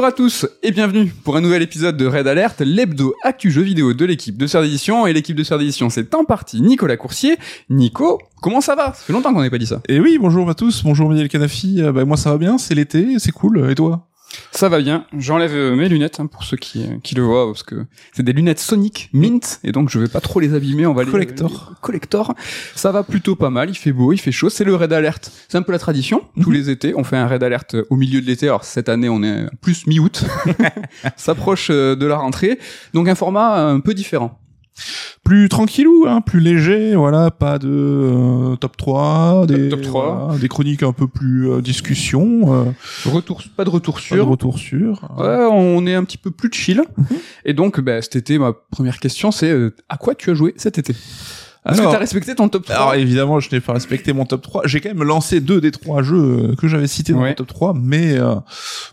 Bonjour à tous et bienvenue pour un nouvel épisode de Red Alert, l'hebdo actu jeu vidéo de l'équipe de Sœur d'édition. Et l'équipe de Sœur d'édition, c'est en partie Nicolas Coursier. Nico, comment ça va? Ça fait longtemps qu'on n'avait pas dit ça. Et oui, bonjour à tous, bonjour Miguel Canafi. Euh, bah, moi ça va bien, c'est l'été, c'est cool. Et toi? Ça va bien. J'enlève euh, mes lunettes hein, pour ceux qui, euh, qui le voient parce que c'est des lunettes Sonic Mint et donc je vais pas trop les abîmer. On va les Collector. les- collector. Ça va plutôt pas mal. Il fait beau, il fait chaud. C'est le Red Alert. C'est un peu la tradition. Tous Mhm. les étés, on fait un Red Alert au milieu de l'été. Alors cette année, on est plus mi-août. S'approche euh, de la rentrée. Donc un format un peu différent. Plus tranquillou, hein, plus léger, voilà, pas de euh, top 3, des, top 3. voilà, des chroniques un peu plus euh, discussion, euh, Retour, pas de retour pas de sûr. retour sûr. Ouais, on est un petit peu plus chill. Mhm. Et donc, bah, cet été, ma première question, c'est euh, à quoi tu as joué cet été? Est-ce que t'as respecté ton top 3 Alors évidemment, je n'ai pas respecté mon top 3. J'ai quand même lancé deux des trois jeux euh, que j'avais cités dans Ouais. mon top 3, mais euh,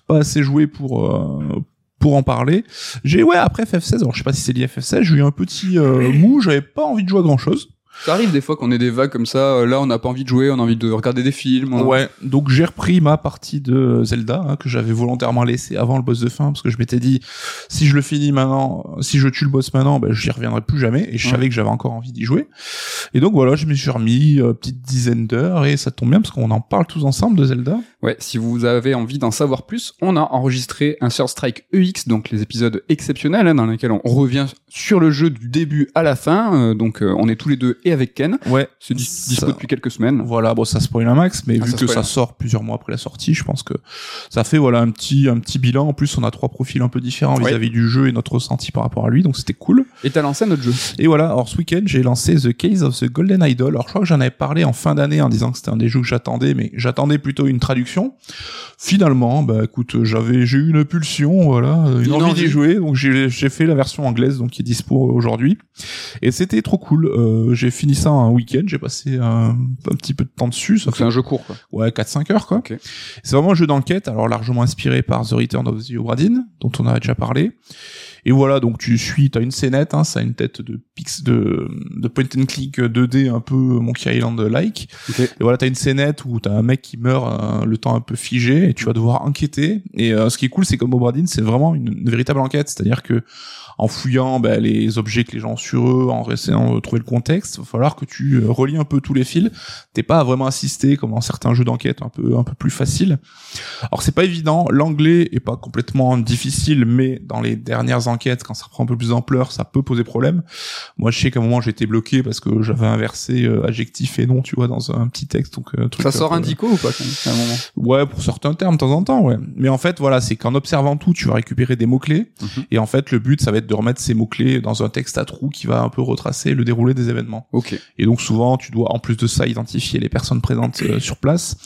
pas assez joué pour euh, pour en parler. J'ai ouais après FF16, alors je sais pas si c'est lié à FF16, j'ai eu un petit euh, mou, j'avais pas envie de jouer à grand chose. Ça arrive des fois qu'on ait des vagues comme ça. euh, Là, on n'a pas envie de jouer, on a envie de regarder des films. Ouais, donc j'ai repris ma partie de Zelda hein, que j'avais volontairement laissé avant le boss de fin parce que je m'étais dit si je le finis maintenant, si je tue le boss maintenant, ben j'y reviendrai plus jamais et je Ouais. savais que j'avais encore envie d'y jouer. Et donc voilà, je me suis remis euh, petite dizaine d'heures et ça tombe bien parce qu'on en parle tous ensemble de Zelda. Ouais, si vous avez envie d'en savoir plus, on a enregistré un Third Strike EX, donc les épisodes exceptionnels hein, dans lesquels on revient sur le jeu du début à la fin. euh, donc, euh, on est tous les deux et avec Ken. Ouais, C'est dis- Ça- dispo depuis quelques semaines. Voilà, bon ça spoil un max, mais Ah, vu ça que spoil. ça sort plusieurs mois après la sortie, je pense que ça fait voilà un petit un petit bilan. En plus, on a trois profils un peu différents Ouais. vis-à-vis du jeu et notre ressenti par rapport à lui, donc c'était cool. Et t'as lancé un autre jeu. Et voilà, alors ce week-end, j'ai lancé The Case of the Golden Idol. Alors je crois que j'en avais parlé en fin d'année en disant que c'était un des jeux que j'attendais, mais j'attendais plutôt une traduction. Finalement, bah écoute, j'avais j'ai eu une pulsion, voilà, une, Une envie envie. d'y jouer, donc j'ai fait la version anglaise, donc qui est dispo aujourd'hui. Et c'était trop cool. Euh, j'ai fini ça un week-end, j'ai passé un, un petit peu de temps dessus. C'est un jeu court, quoi. ouais 4-5 heures quoi. C'est vraiment un jeu d'enquête, alors largement inspiré par The Return of the Obra Dinn, dont on avait déjà parlé. Et voilà, donc tu suis, t'as une scénette, hein, ça a une tête de pix de, de point and click 2D un peu Monkey Island-like. Et voilà, t'as une scénette où t'as un mec qui meurt euh, le temps un peu figé et tu vas devoir enquêter. Et euh, ce qui est cool, c'est comme Obra Dinn, c'est vraiment une, une véritable enquête, c'est-à-dire que en fouillant ben, les objets que les gens ont sur eux, en essayant de trouver le contexte, il va falloir que tu euh, relis un peu tous les fils. T'es pas vraiment assister comme dans certains jeux d'enquête un peu un peu plus faciles. Alors c'est pas évident, l'anglais est pas complètement difficile, mais dans les dernières enquêtes, quand ça prend un peu plus d'ampleur, ça peut poser problème. Moi je sais qu'à un moment j'étais bloqué parce que j'avais inversé euh, adjectif et nom, tu vois, dans un petit texte. Donc euh, truc Ça un sort peu- indico ou pas, à un moment? Ouais, pour certains termes, de temps en temps, ouais. Mais en fait, voilà, c'est qu'en observant tout, tu vas récupérer des mots-clés. Mhm. Et en fait, le but, ça va être de remettre ces mots-clés dans un texte à trous qui va un peu retracer le déroulé des événements. Ok. Et donc, souvent, tu dois, en plus de ça, identifier les personnes présentes euh, sur place.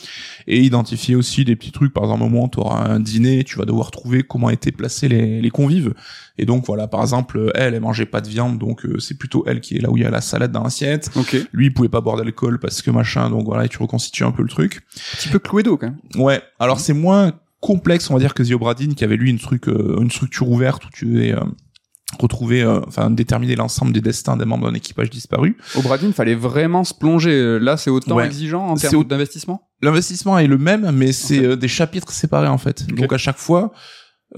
Et identifier aussi des petits trucs. Par exemple, au moment où tu auras un dîner, tu vas devoir trouver comment étaient placés les, les convives. Et donc, voilà, par exemple, elle, elle mangeait pas de viande, donc euh, c'est plutôt elle qui est là où il y a la salade dans l'assiette. Lui, il pouvait pas boire d'alcool parce que machin, donc voilà, et tu reconstitues un peu le truc. Petit peu Cluedo, quand même. Ouais, alors c'est moins complexe, on va dire, que The Obradin, qui avait lui une, truc, euh, une structure ouverte où tu devais euh, retrouver, euh, enfin déterminer l'ensemble des destins des membres d'un équipage disparu. Au Bradin, fallait vraiment se plonger. Là, c'est autant Ouais. exigeant en C'est termes au- d'investissement? L'investissement est le même, mais c'est euh, des chapitres séparés en fait. Donc à chaque fois,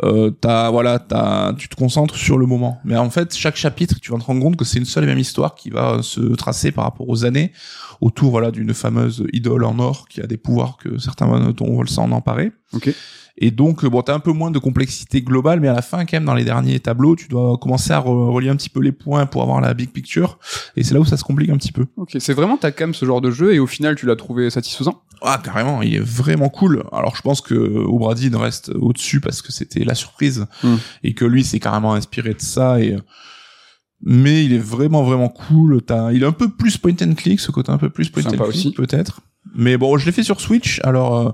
euh, voilà, t'as, tu te concentres sur le moment. Mais en fait, chaque chapitre, tu vas te rendre compte que c'est une seule et même histoire qui va euh, se tracer par rapport aux années autour voilà d'une fameuse idole en or qui a des pouvoirs que certains dont veulent s'en emparer. Et donc, euh, bon, t'as un peu moins de complexité globale, mais à la fin, quand même, dans les derniers tableaux, tu dois commencer à re- relier un petit peu les points pour avoir la big picture. Et c'est là où ça se complique un petit peu. Ok. C'est vraiment ta cam ce genre de jeu et au final, tu l'as trouvé satisfaisant? Ah, carrément, il est vraiment cool. Alors, je pense que Obradin reste au-dessus parce que c'était la surprise Hmm. et que lui, c'est carrément inspiré de ça et mais il est vraiment vraiment cool. T'as, il est un peu plus point and click, ce côté un peu plus point Sympa and click peut-être. Mais bon, je l'ai fait sur Switch, alors euh,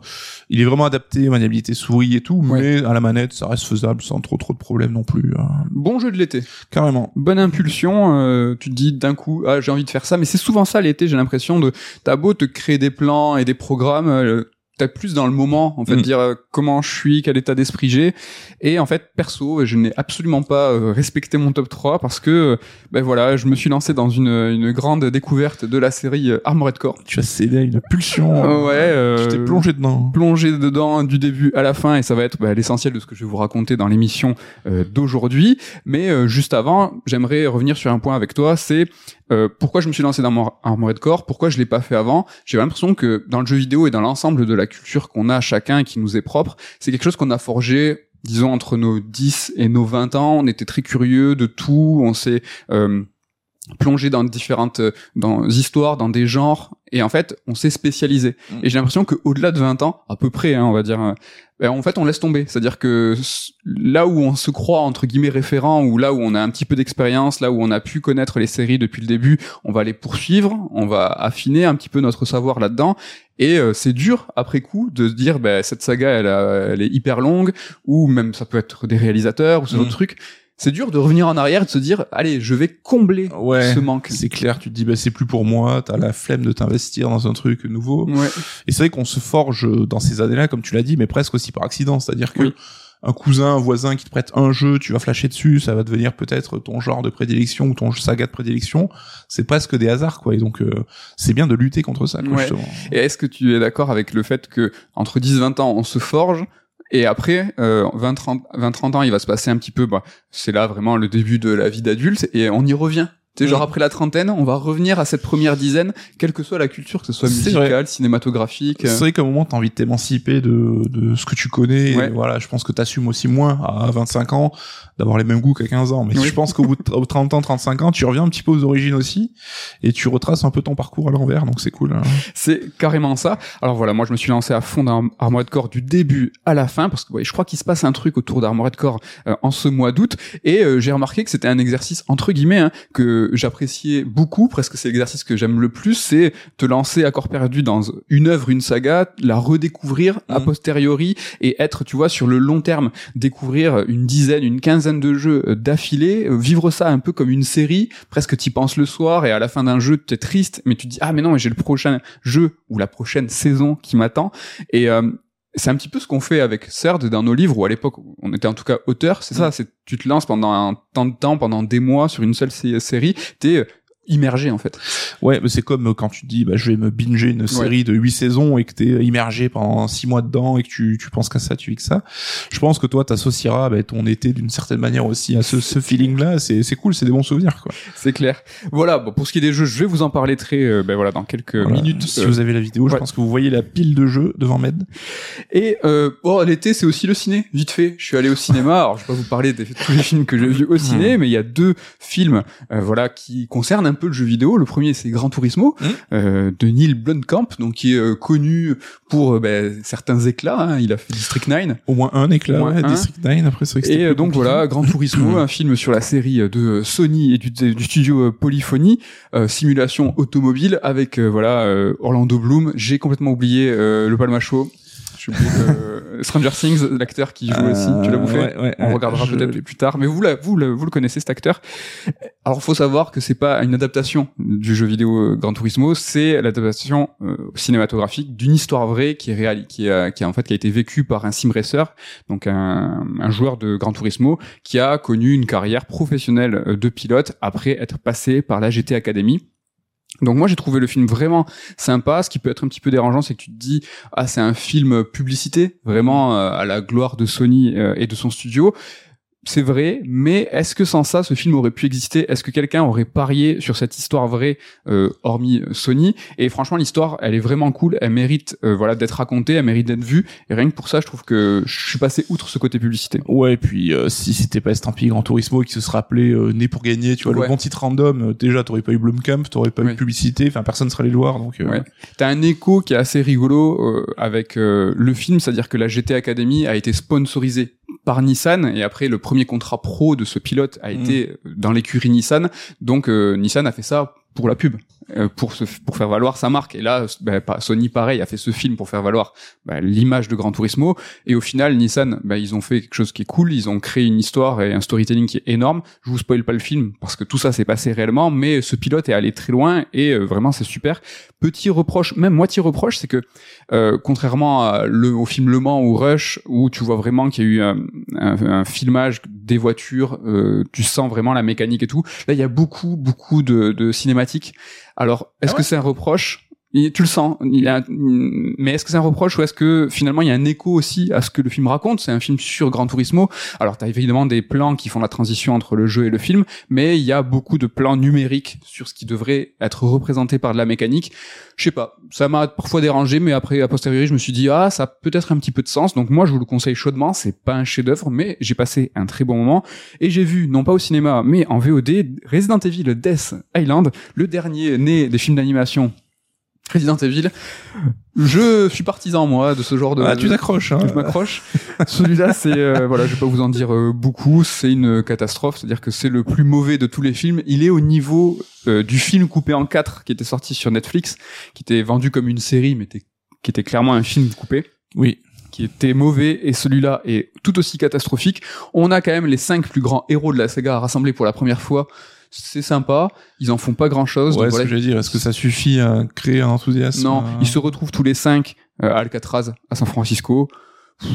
il est vraiment adapté, maniabilité souris et tout, Ouais. mais à la manette, ça reste faisable sans trop trop de problèmes non plus. euh, Bon jeu de l'été. carrément. Bonne impulsion, euh, tu te dis d'un coup, ah, j'ai envie de faire ça, mais c'est souvent ça l'été, j'ai l'impression de, t'as beau te créer des plans et des programmes, euh, peut-être plus dans le moment, en fait, Mm. dire euh, comment je suis, quel état d'esprit j'ai. Et en fait, perso, je n'ai absolument pas euh, respecté mon top 3 parce que, euh, ben voilà, je me suis lancé dans une, une grande découverte de la série euh, Armored Core. Tu as cédé à une pulsion. Euh, ouais, euh, Tu t'es plongé dedans. plongé dedans du début à la fin et ça va être bah, l'essentiel de ce que je vais vous raconter dans l'émission euh, d'aujourd'hui. Mais euh, juste avant, j'aimerais revenir sur un point avec toi, c'est euh, pourquoi je me suis lancé dans Armor- Armored Core, pourquoi je l'ai pas fait avant? J'ai l'impression que dans le jeu vidéo et dans l'ensemble de la culture qu'on a chacun et qui nous est propre, c'est quelque chose qu'on a forgé disons entre nos 10 et nos 20 ans, on était très curieux de tout, on s'est euh, plongé dans différentes euh, dans histoires, dans des genres, et en fait, on s'est spécialisé. Mm. Et j'ai l'impression qu'au-delà de 20 ans, à peu près, hein, on va dire, euh, ben, en fait, on laisse tomber. C'est-à-dire que là où on se croit entre guillemets référent, ou là où on a un petit peu d'expérience, là où on a pu connaître les séries depuis le début, on va les poursuivre, on va affiner un petit peu notre savoir là-dedans. Et euh, c'est dur après coup de se dire, ben, cette saga, elle, a- elle est hyper longue, ou même ça peut être des réalisateurs ou ce genre Mm. de trucs. C'est dur de revenir en arrière et de se dire, allez, je vais combler Ouais. ce manque. C'est clair, tu te dis bah c'est plus pour moi, t'as la flemme de t'investir dans un truc nouveau. Ouais. Et c'est vrai qu'on se forge dans ces années-là, comme tu l'as dit, mais presque aussi par accident. C'est-à-dire que Oui. un cousin, un voisin qui te prête un jeu, tu vas flasher dessus, ça va devenir peut-être ton genre de prédilection ou ton saga de prédilection. C'est presque des hasards, quoi. Et donc, euh, c'est bien de lutter contre ça, quoi, Ouais. justement. Et est-ce que tu es d'accord avec le fait que entre 10 20 ans, on se forge et après euh, 20 30 20 30 ans, il va se passer un petit peu bah c'est là vraiment le début de la vie d'adulte et on y revient. Tu sais, genre après la trentaine, on va revenir à cette première dizaine, quelle que soit la culture, que ce soit musicale, cinématographique. C'est vrai qu'à un moment, t'as envie de t'émanciper de, de ce que tu connais. Ouais. Et voilà, je pense que t'assumes aussi moins à 25 ans d'avoir les mêmes goûts qu'à 15 ans. Mais Oui. je pense qu'au bout de au 30 ans, 35 ans, tu reviens un petit peu aux origines aussi et tu retraces un peu ton parcours à l'envers. Donc c'est cool. hein. C'est carrément ça. Alors voilà, moi je me suis lancé à fond dans Armored Core du début à la fin parce que ouais, je crois qu'il se passe un truc autour d'Armored Core euh, en ce mois d'août et euh, j'ai remarqué que c'était un exercice entre guillemets hein, que j'appréciais beaucoup, presque c'est l'exercice que j'aime le plus, c'est te lancer à corps perdu dans une œuvre, une saga, la redécouvrir a Mhm. posteriori et être, tu vois, sur le long terme, découvrir une dizaine, une quinzaine de jeux euh, d'affilée, euh, vivre ça un peu comme une série, presque t'y penses le soir et à la fin d'un jeu t'es triste, mais tu te dis ah mais non mais j'ai le prochain jeu ou la prochaine saison qui m'attend. Et euh, c'est un petit peu ce qu'on fait avec CERD dans nos livres, où à l'époque, on était en tout cas auteur, c'est ça, c'est tu te lances pendant un temps de temps, pendant des mois sur une seule sé- série, t'es euh, immergé en fait. Ouais, mais c'est comme euh, quand tu te dis, bah, je vais me binger une série de 8 saisons et que t'es immergé pendant 6 mois dedans et que tu, tu penses qu'à ça, tu vis que ça. Je pense que toi, t'associeras bah, ton été d'une certaine manière aussi à ce, ce feeling-là. C'est, c'est cool, c'est des bons souvenirs, quoi. C'est clair. Voilà, bon, pour ce qui est des jeux, je vais vous en parler très, euh, ben voilà, dans quelques Voilà. minutes. Si Euh, vous avez la vidéo, je pense que vous voyez la pile de jeux devant Med. Et euh, bon, l'été, c'est aussi le ciné. Vite fait, je suis allé au cinéma. Alors, je vais pas vous parler de tous les films que j'ai vus au ciné, mais il y a deux films, euh, voilà, qui concernent un peu le jeu vidéo. Le premier, c'est Gran Turismo Mhm. euh, de Neil Blomkamp, donc qui est euh, connu pour euh, ben, certains éclats. hein. Il a fait District 9. Au moins un éclat, moins ouais, un. District 9, après Et euh, donc compliqué. voilà, Gran Turismo, un film sur la série de Sony et du, du studio euh, Polyphony, euh, simulation automobile avec euh, voilà euh, Orlando Bloom. J'ai complètement oublié euh, le oublié euh, Stranger Things, l'acteur qui joue Euh, aussi. Tu l'as bouffé ouais, ouais, On regardera je- peut-être plus tard. Mais vous, la- vous, le, vous le connaissez cet acteur. Alors, faut savoir que c'est pas une adaptation du jeu vidéo euh, Gran Turismo, c'est l'adaptation euh, cinématographique d'une histoire vraie qui est réelle, qui, est, qui a en fait qui a été vécue par un sim racer, donc un, un joueur de Gran Turismo qui a connu une carrière professionnelle euh, de pilote après être passé par la GT Academy. Donc moi j'ai trouvé le film vraiment sympa. Ce qui peut être un petit peu dérangeant, c'est que tu te dis ah c'est un film publicité vraiment euh, à la gloire de Sony euh, et de son studio. C'est vrai, mais est-ce que sans ça, ce film aurait pu exister? Est-ce que quelqu'un aurait parié sur cette histoire vraie, euh, hormis Sony? Et franchement, l'histoire, elle est vraiment cool. Elle mérite, euh, voilà, d'être racontée. Elle mérite d'être vue. Et rien que pour ça, je trouve que je suis passé outre ce côté publicité. Ouais, et puis euh, si c'était pas estampillé Gran Turismo qui se serait appelé euh, Né pour gagner, tu vois, Ouais. le bon titre random, euh, déjà t'aurais pas eu Blumkamp, t'aurais pas Oui. eu de publicité, enfin personne serait allé le voir, donc euh, Ouais. T'as un écho qui est assez rigolo euh, avec euh, le film, c'est-à-dire que la GT Academy a été sponsorisée par Nissan et après le premier contrat pro de ce pilote a été euh, dans l'écurie Nissan. Donc euh, Nissan a fait ça pour la pub. euh, pour se, pour faire valoir sa marque. Et là, bah, Sony pareil a fait ce film pour faire valoir bah, l'image de Gran Turismo. Et au final, Nissan, bah, ils ont fait quelque chose qui est cool. Ils ont créé une histoire et un storytelling qui est énorme. Je vous spoil pas le film parce que tout ça s'est passé réellement, mais ce pilote est allé très loin et euh, vraiment c'est super. Petit reproche, même moitié reproche, c'est que euh, contrairement à le, au film Le Mans ou Rush, où tu vois vraiment qu'il y a eu un, un- un filmage des voitures, euh, tu sens vraiment la mécanique et tout. Là, il y a beaucoup, beaucoup de, de cinématiques. Alors, est-ce Ah que c'est un reproche? Tu le sens, a, mais est-ce que c'est un reproche ou est-ce que finalement il y a un écho aussi à ce que le film raconte? C'est un film sur Gran Turismo. Alors t'as évidemment des plans qui font la transition entre le jeu et le film, mais il y a beaucoup de plans numériques sur ce qui devrait être représenté par de la mécanique. Je sais pas, ça m'a parfois dérangé, mais après a posteriori je me suis dit ah ça peut-être un petit peu de sens. Donc moi je vous le conseille chaudement. C'est pas un chef-d'œuvre, mais j'ai passé un très bon moment et j'ai vu non pas au cinéma mais en VOD Resident Evil Death Island, le dernier né des films d'animation Resident Evil. Je suis partisan moi de ce genre de. Ah, tu t'accroches, hein. Je m'accroche. Celui-là, c'est euh, voilà, je vais pas vous en dire euh, beaucoup. C'est une catastrophe, c'est-à-dire que c'est le plus mauvais de tous les films. Il est au niveau euh, du film coupé en quatre qui était sorti sur Netflix, qui était vendu comme une série, mais était- qui était clairement un film coupé Oui. qui était mauvais et celui-là est tout aussi catastrophique. On a quand même les cinq plus grands héros de la saga rassemblés pour la première fois. C'est sympa. Ils en font pas grand-chose. Ouais, donc ce voilà. que j'allais dire. Est-ce que ça suffit à créer un enthousiasme Non, euh, ils se retrouvent tous les cinq euh, à Alcatraz, à San Francisco.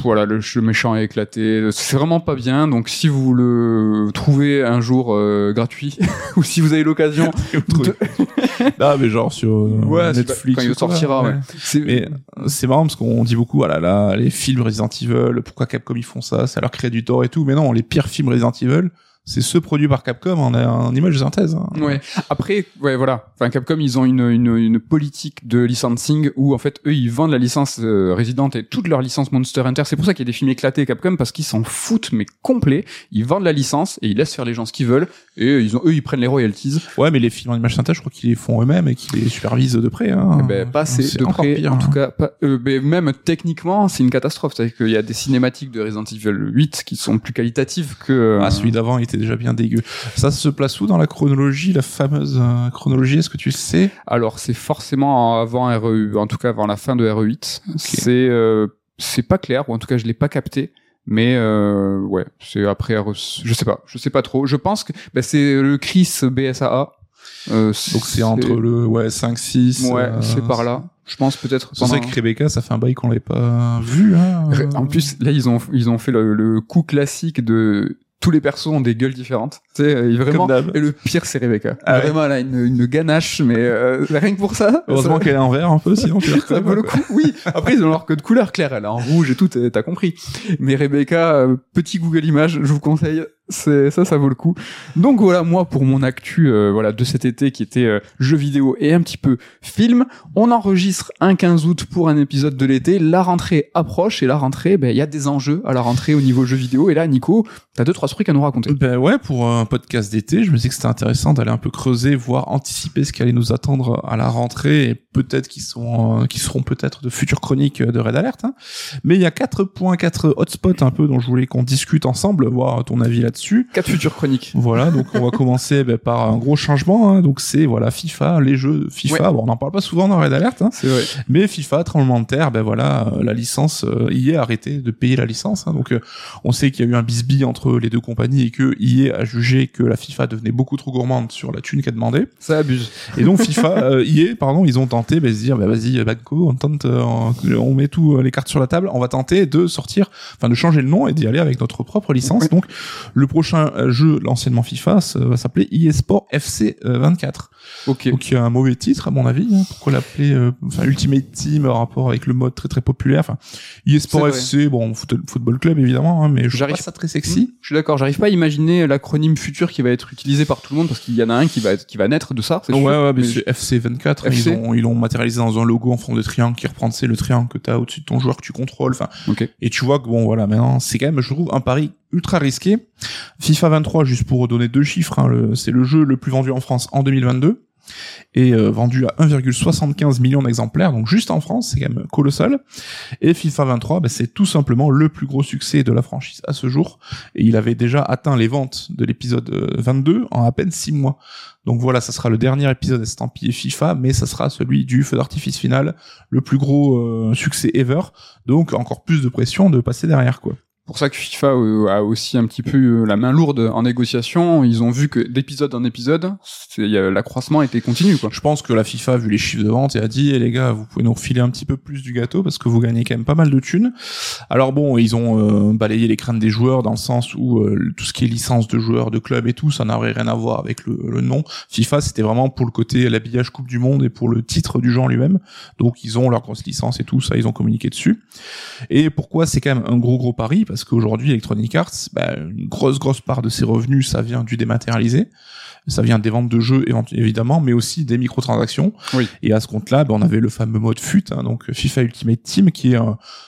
Voilà, le, méchant est éclaté. C'est vraiment pas bien. Donc, si vous le trouvez un jour euh, gratuit, ou si vous avez l'occasion, de- Ah, mais genre sur euh, Ouais, Netflix. pas- quand il sortira, ouais. c'est Mais c'est marrant parce qu'on dit beaucoup, ah là là, les films Resident Evil, pourquoi Capcom ils font ça, ça leur crée du tort et tout. Mais non, les pires films Resident Evil, c'est ceux produits par Capcom en, en image de synthèse. hein. Ouais. Après, ouais, voilà. Enfin, Capcom, ils ont une, une, une politique de licensing où, en fait, eux, ils vendent la licence euh, Resident et toute leur licence Monster Hunter. C'est pour ça qu'il y a des films éclatés Capcom parce qu'ils s'en foutent, mais complet. Ils vendent la licence et ils laissent faire les gens ce qu'ils veulent et ils ont, eux, ils prennent les royalties. Ouais, mais les films en image synthèse, je crois qu'ils les font eux-mêmes et qu'ils les supervisent de près. Hein. Eh ben, pas assez C'est de près. pire, en hein. tout cas, pas, euh, ben, même techniquement, c'est une catastrophe. C'est-à-dire qu'il y a des cinématiques de Resident Evil 8 qui sont plus qualitatives que. euh, Ah, celui d'avant il était déjà bien dégueu. Ça se place où dans la chronologie, la fameuse euh, chronologie? Est-ce que tu sais? Alors c'est forcément avant RE, en tout cas avant la fin de RE8. C'est euh, c'est pas clair ou en tout cas je l'ai pas capté. Mais euh, ouais, c'est après RE, je sais pas, je sais pas trop. Je pense que bah, c'est le Chris BSAA. Euh, Donc c'est entre le ouais 5 6 ouais, euh, c'est par là. Je pense peut-être. C'est vrai que Rebecca, ça fait un bail qu'on l'ait pas vu. Hein. En plus, là, ils ont, ils ont fait le, le coup classique de tous les persos ont des gueules différentes. Tu sais, euh, vraiment. Et le pire, c'est Rebecca. Ah ouais. vraiment, elle a une, une ganache, mais euh, rien que pour ça. Heureusement ça- qu'elle est en vert un peu, sinon tu ça vaut le coup. Oui. Après, ils ont leur code couleur clair. Elle est en rouge et tout. t'as t'as compris. Mais Rebecca, euh, petit Google Images, je vous conseille. C'est ça, ça vaut le coup. Donc voilà, moi pour mon actu, euh, voilà de cet été qui était euh, jeux vidéo et un petit peu film. On enregistre un 15 août pour un épisode de l'été. La rentrée approche et la rentrée, ben il y a des enjeux à la rentrée au niveau jeux vidéo. Et là, Nico, t'as deux trois trucs à nous raconter. Ben ouais, pour un podcast d'été, je me dis que c'était intéressant d'aller un peu creuser, voire anticiper ce qui allait nous attendre à la rentrée et peut-être qui sont euh, qui seront peut-être de futures chroniques de Red Alert. hein. Mais il y a 4.4 hotspots un peu dont je voulais qu'on discute ensemble, voir ton avis là-dessus. Quatre futures chroniques. Voilà, donc on va commencer ben, par un gros changement. hein. donc c'est voilà FIFA, les jeux FIFA. Ouais. Bon, on n'en parle pas souvent dans Red Alert, hein. C'est vrai. Mais FIFA, tremblement de terre, ben voilà, euh, la licence euh, EA a arrêté de payer la licence. hein. donc euh, on sait qu'il y a eu un bisbille entre les deux compagnies et que EA a jugé que la FIFA devenait beaucoup trop gourmande sur la thune qu'elle demandait. Ça abuse. Et donc FIFA, euh, EA, pardon, ils ont tenté ben, de se dire, ben, vas-y, Banco, on tente, euh, on met tout euh, les cartes sur la table, on va tenter de sortir, enfin de changer le nom et d'y aller avec notre propre licence. Ouais. Donc le prochain euh, jeu, l'anciennement FIFA, ça va s'appeler EA Sport FC euh, 24. Ok. Donc il y a un mauvais titre à mon avis. hein. Pourquoi l'appeler euh, enfin Ultimate Team en rapport avec le mode très très populaire. Enfin, eSport C'est. FC, bon foot- football club évidemment, hein, mais je trouve J'arrive- pas ça très sexy. Je suis d'accord, j'arrive pas à imaginer l'acronyme futur qui va être utilisé par tout le monde parce qu'il y en a un qui va être, qui va naître de ça. c'est Ouais, sûr. ouais, mais c'est FC 24. FC. Ils ont ils l'ont matérialisé dans un logo en forme de triangle qui reprend sais, le triangle que t'as au-dessus de ton joueur que tu contrôles. Enfin, Ok. et tu vois que bon voilà maintenant c'est quand même je trouve un pari ultra risqué. FIFA 23 juste pour donner deux chiffres, hein, c'est le jeu le plus vendu en France en 2022. et euh, vendu à 1,75 million d'exemplaires, donc juste en France, c'est quand même colossal. Et FIFA 23, bah, c'est tout simplement le plus gros succès de la franchise à ce jour, et il avait déjà atteint les ventes de l'épisode 22 en à peine 6 mois. Donc voilà, ça sera le dernier épisode estampillé FIFA, mais ça sera celui du feu d'artifice final, le plus gros euh, succès ever. Donc encore plus de pression de passer derrière quoi pour ça que FIFA euh, a aussi un petit peu euh, la main lourde en négociation. Ils ont vu que d'épisode en épisode, l'accroissement était continu. Quoi. Je pense que la FIFA a vu les chiffres de vente et a dit, eh, les gars, vous pouvez nous refiler un petit peu plus du gâteau parce que vous gagnez quand même pas mal de thunes. Alors bon, ils ont euh, balayé les crânes des joueurs dans le sens où tout ce qui est licence de joueurs, de clubs et tout, ça n'aurait rien à voir avec le, nom. FIFA, c'était vraiment pour le côté l'habillage Coupe du Monde et pour le titre du genre lui-même. Donc ils ont leur grosse licence et tout ça, ils ont communiqué dessus. Et pourquoi c'est quand même un gros gros pari? Qu'aujourd'hui Electronic Arts, bah, une grosse grosse part de ses revenus, ça vient du dématérialisé, ça vient des ventes de jeux évidemment, mais aussi des microtransactions. Oui. Et à ce compte-là, bah, on avait le fameux mode FUT, hein, donc FIFA Ultimate Team, qui est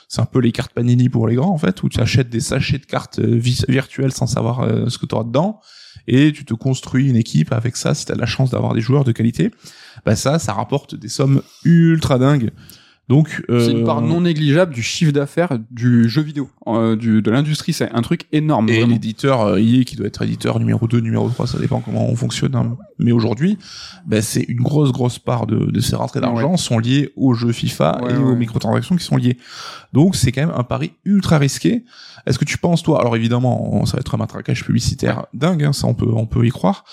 c'est un peu les cartes Panini pour les grands en fait, où tu achètes des sachets de cartes euh, virtuelles sans savoir euh, ce que tu auras dedans et tu te construis une équipe avec ça si tu as la chance d'avoir des joueurs de qualité. Bah ça, ça rapporte des sommes ultra dingues. Donc euh... c'est une part non négligeable du chiffre d'affaires du jeu vidéo, euh, du, de l'industrie. C'est un truc énorme. Et l'éditeur euh, EA qui doit être éditeur numéro 2, numéro 3, ça dépend comment on fonctionne. Hein. Mais aujourd'hui, ben, c'est une grosse grosse part de, de ces rentrées d'argent sont liées aux jeux FIFA et aux microtransactions qui sont liées. Donc c'est quand même un pari ultra risqué. Est-ce que tu penses toi Alors évidemment, ça va être un matraquage publicitaire dingue, hein, ça on peut on peut y croire.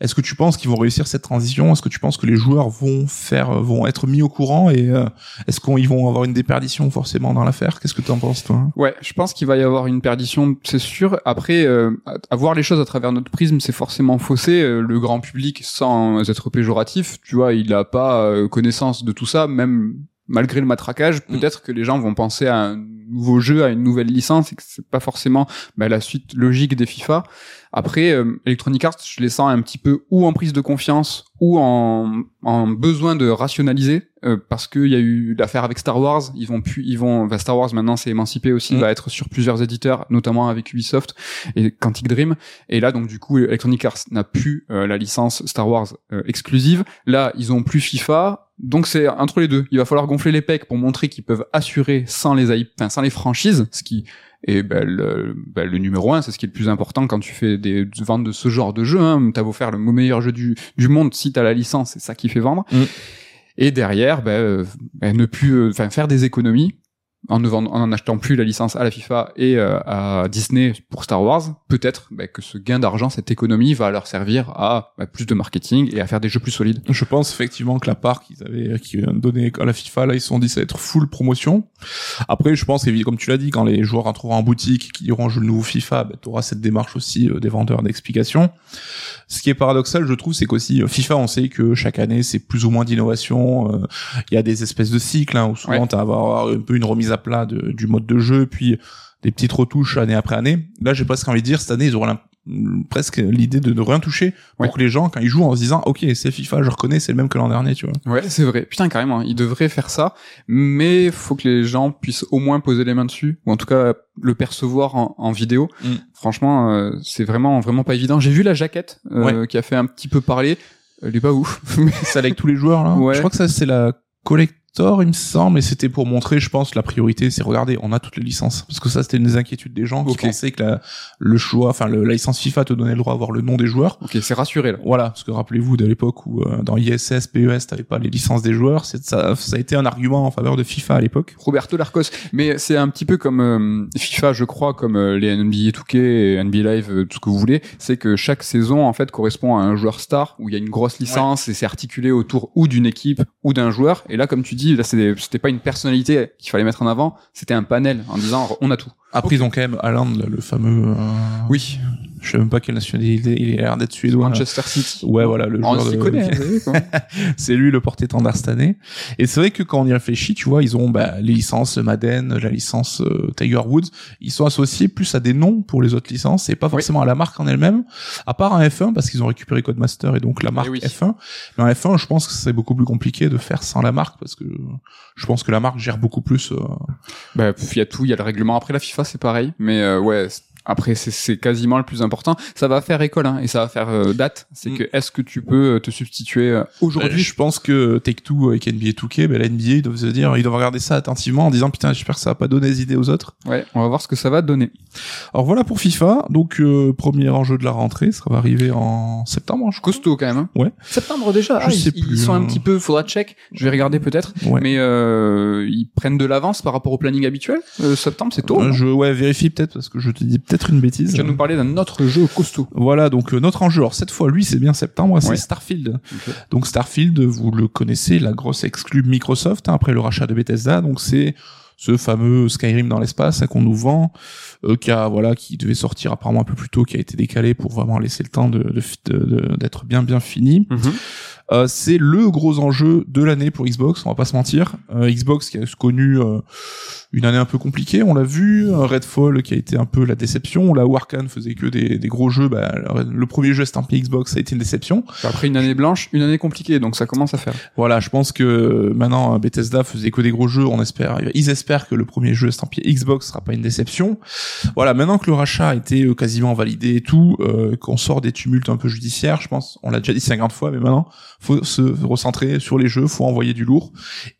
Est-ce que tu penses qu'ils vont réussir cette transition? Est-ce que tu penses que les joueurs vont faire, euh, vont être mis au courant et euh, est-ce qu'ils vont avoir une déperdition forcément dans l'affaire? Qu'est-ce que tu en penses toi? Ouais, je pense qu'il va y avoir une perdition, c'est sûr. Après, euh, avoir les choses à travers notre prisme, c'est forcément faussé. Le grand public, sans être péjoratif, tu vois, il a pas connaissance de tout ça, même malgré le matraquage, mm. peut-être que les gens vont penser à un nouveau jeu, à une nouvelle licence, et que c'est pas forcément bah, la suite logique des FIFA. Après, euh, Electronic Arts, je les sens un petit peu ou en prise de confiance ou en, en besoin de rationaliser euh, parce qu'il y a eu l'affaire avec Star Wars. Ils vont plus, ils vont. Bah, Star Wars maintenant c'est émancipé aussi, mm. va être sur plusieurs éditeurs, notamment avec Ubisoft et Quantic Dream. Et là donc du coup Electronic Arts n'a plus euh, la licence Star Wars euh, exclusive. Là ils ont plus FIFA. Donc c'est entre les deux. Il va falloir gonfler les pecs pour montrer qu'ils peuvent assurer sans les enfin, sans les franchises, ce qui et ben, le, ben, le numéro un, c'est ce qui est le plus important quand tu fais des ventes de ce genre de jeu. Hein. T'as beau faire le meilleur jeu du, du monde, si t'as la licence, c'est ça qui fait vendre. Mm. Et derrière, ben, euh, ben ne plus, euh, enfin faire des économies en ne vendant, en achetant plus la licence à la FIFA et euh, à Disney pour Star Wars, peut-être bah, que ce gain d'argent, cette économie, va leur servir à bah, plus de marketing et à faire des jeux plus solides. Je pense effectivement que la part qu'ils avaient, qui donné à la FIFA, là, ils se sont dit ça va être full promotion. Après, je pense, comme tu l'as dit, quand les joueurs entreront en boutique, qui diront je le nouveau FIFA, bah, tu auras cette démarche aussi euh, des vendeurs d'explication. Ce qui est paradoxal, je trouve, c'est qu'aussi euh, FIFA, on sait que chaque année, c'est plus ou moins d'innovation. Il y a des espèces de cycles hein, où souvent tu vas avoir un peu une remise à plat du mode de jeu, puis des petites retouches année après année. Là, j'ai presque envie de dire, cette année, ils auront presque l'idée de ne rien toucher pour que les gens, quand ils jouent en se disant, ok, c'est FIFA, je reconnais, c'est le même que l'an dernier, tu vois. Ouais, c'est vrai. Putain, carrément, ils devraient faire ça, mais faut que les gens puissent au moins poser les mains dessus, ou en tout cas le percevoir en, vidéo. Mm. Franchement, euh, c'est vraiment, vraiment pas évident. J'ai vu la jaquette euh, qui a fait un petit peu parler. Elle est pas ouf. c'est avec tous les joueurs là. Ouais. Je crois que ça c'est la collecte Thor, il me semble, et c'était pour montrer, je pense, la priorité, c'est regarder, on a toutes les licences. Parce que ça, c'était une des inquiétudes des gens qui pensaient que la, le choix, enfin, la licence FIFA te donnait le droit d'avoir le nom des joueurs. Ok, c'est rassuré, là. Voilà, parce que rappelez-vous de l'époque où euh, dans ISS, PES, t'avais pas les licences des joueurs, c'est, ça, ça a été un argument en faveur de FIFA à l'époque. Roberto Larcos. Mais c'est un petit peu comme euh, FIFA, je crois, comme euh, les NBA 2K et NBA Live, tout ce que vous voulez, c'est que chaque saison, en fait, correspond à un joueur star, où il y a une grosse licence, et c'est articulé autour ou d'une équipe, ou d'un joueur. Et là, comme tu dis, là, c'était pas une personnalité qu'il fallait mettre en avant, c'était un panel en disant on a tout. Après, ils ont quand même Alan, le, fameux. Euh, oui. Je sais même pas quelle nationalité. Il a l'air d'être suédois. Manchester City. Ouais, voilà, le joueur. On connaît. Hein, c'est lui le porte-étendard cette année. Et c'est vrai que quand on y réfléchit, tu vois, ils ont bah, les licences Madden, la licence euh, Tiger Woods. Ils sont associés plus à des noms pour les autres licences et pas forcément à la marque en elle-même. À part en F1 parce qu'ils ont récupéré Codemaster et donc la marque eh F1. Mais en F1, je pense que c'est beaucoup plus compliqué de faire sans la marque parce que je pense que la marque gère beaucoup plus. Euh... Bah, il y a tout. Il y a le règlement après la FIFA c'est pareil. Mais euh, ouais, après c'est- c'est quasiment le plus important. Ça va faire école hein, et ça va faire euh, date. C'est Mm. que est-ce que tu peux euh, te substituer euh, aujourd'hui? Je pense que Take-Two avec NBA 2K, ben, la NBA, ils doivent se dire, ils doivent regarder ça attentivement en disant, putain, j'espère que ça va pas donner des idées aux autres. Ouais, on va voir ce que ça va donner. Alors voilà pour FIFA. Donc, euh, premier enjeu de la rentrée, ça va arriver en septembre, je crois. Costaud quand même. Hein. Ouais. Septembre déjà. Je Ah, sais ils, ils plus, sont un hein. petit peu. Faudra check. Je vais regarder peut-être. Ouais. Mais euh, ils prennent de l'avance par rapport au planning habituel. Euh, septembre, c'est tôt. Euh, hein. je, ouais, vérifie peut-être parce que je te dis peut-être une bêtise. Tu vas nous parler d'un autre jeu costaud. Voilà, donc euh, notre enjeu, alors cette fois, lui, c'est bien septembre, c'est. Starfield. Donc Starfield, vous le connaissez, la grosse exclue Microsoft, hein, après le rachat de Bethesda, donc c'est ce fameux Skyrim dans l'espace hein, qu'on nous vend, euh, qui a voilà, qui devait sortir apparemment un peu plus tôt, qui a été décalé pour vraiment laisser le temps de de- de- de- d'être bien bien fini. Euh, c'est le gros enjeu de l'année pour Xbox, on va pas se mentir. Euh, Xbox qui a connu euh, une année un peu compliquée, on l'a vu. Un Redfall qui a été un peu la déception. Là où Arkane faisait que des, des gros jeux, bah, le premier jeu estampillé Xbox ça a été une déception. Après une année blanche, une année compliquée, donc ça commence à faire. Voilà, je pense que maintenant Bethesda faisait que des gros jeux, on espère, ils espèrent que le premier jeu estampillé Xbox sera pas une déception. Voilà, maintenant que le rachat a été euh, quasiment validé et tout, euh, qu'on sort des tumultes un peu judiciaires, je pense, on l'a déjà dit 50 fois, mais maintenant faut se recentrer sur les jeux, faut envoyer du lourd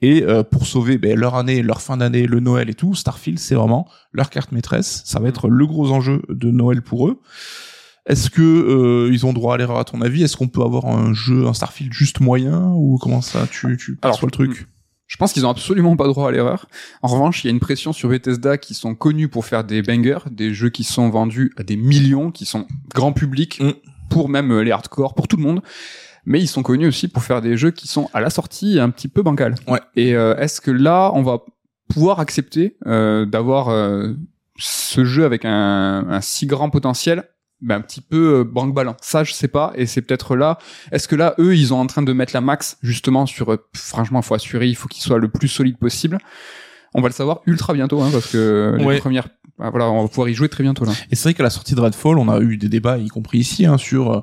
et euh, pour sauver ben, leur année, leur fin d'année, le Noël et tout, Starfield c'est vraiment leur carte maîtresse, ça va être le gros enjeu de Noël pour eux. Est-ce que euh, ils ont droit à l'erreur à ton avis? Est-ce qu'on peut avoir un jeu, un Starfield juste moyen? Ou comment ça Tu, tu Alors, le truc? Je pense qu'ils ont absolument pas droit à l'erreur. En revanche, il y a une pression sur Bethesda qui sont connus pour faire des bangers, des jeux qui sont vendus à des millions, qui sont grand public, Mm. pour même euh, les hardcore, pour tout le monde. Mais ils sont connus aussi pour faire des jeux qui sont à la sortie un petit peu bancal. Ouais. Et euh, est-ce que là, on va pouvoir accepter euh, d'avoir euh, ce jeu avec un, un si grand potentiel? Ben, un petit peu euh, banque-ballant. Ça, je sais pas. Et c'est peut-être là. Est-ce que là, eux, ils sont en train de mettre la max justement sur. euh, franchement, faut assurer, il faut qu'il soit le plus solide possible. On va le savoir ultra bientôt, hein, parce que les premières. ah, voilà, on va pouvoir y jouer très bientôt là. Et c'est vrai qu'à la sortie de Redfall, on a eu des débats, y compris ici, hein, sur euh,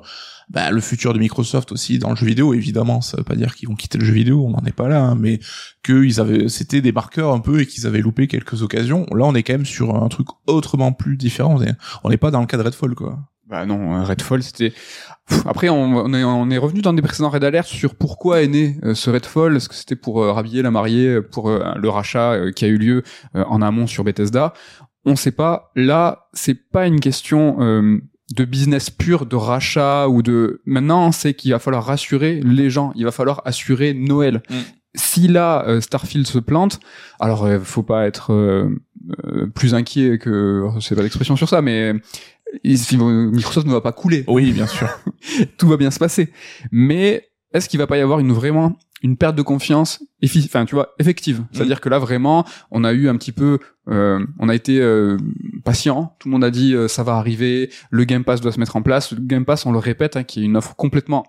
bah, le futur de Microsoft aussi dans le jeu vidéo. Évidemment, ça veut pas dire qu'ils vont quitter le jeu vidéo, on n'en est pas là, hein, mais qu'ils avaient, c'était des marqueurs un peu et qu'ils avaient loupé quelques occasions. Là, on est quand même sur un truc autrement plus différent. On est- On n'est pas dans le cas de Redfall, quoi. Bah non, euh, Redfall, c'était. Après, on, est, on est revenu dans des précédents Red Alert sur pourquoi est né euh, ce Redfall. Est-ce que c'était pour euh, rhabiller la mariée euh, pour le rachat qui a eu lieu en amont sur Bethesda? On sait pas. Là, c'est pas une question euh, de business pur, de rachat ou de. Maintenant, c'est qu'il va falloir rassurer les gens. Il va falloir assurer Noël. Mm. Si là euh, Starfield se plante, alors euh, faut pas être euh, euh, plus inquiet que c'est pas l'expression sur ça, mais vont- Microsoft ne va pas couler. Oui, bien sûr. Tout va bien se passer. Mais est-ce qu'il va pas y avoir une vraiment une perte de confiance enfin tu vois effective. C'est-à-dire que là vraiment on a eu un petit peu euh, on a été euh, patient. Tout le monde a dit euh, ça va arriver le Game Pass doit se mettre en place. Le Game Pass on le répète hein, qui est une offre complètement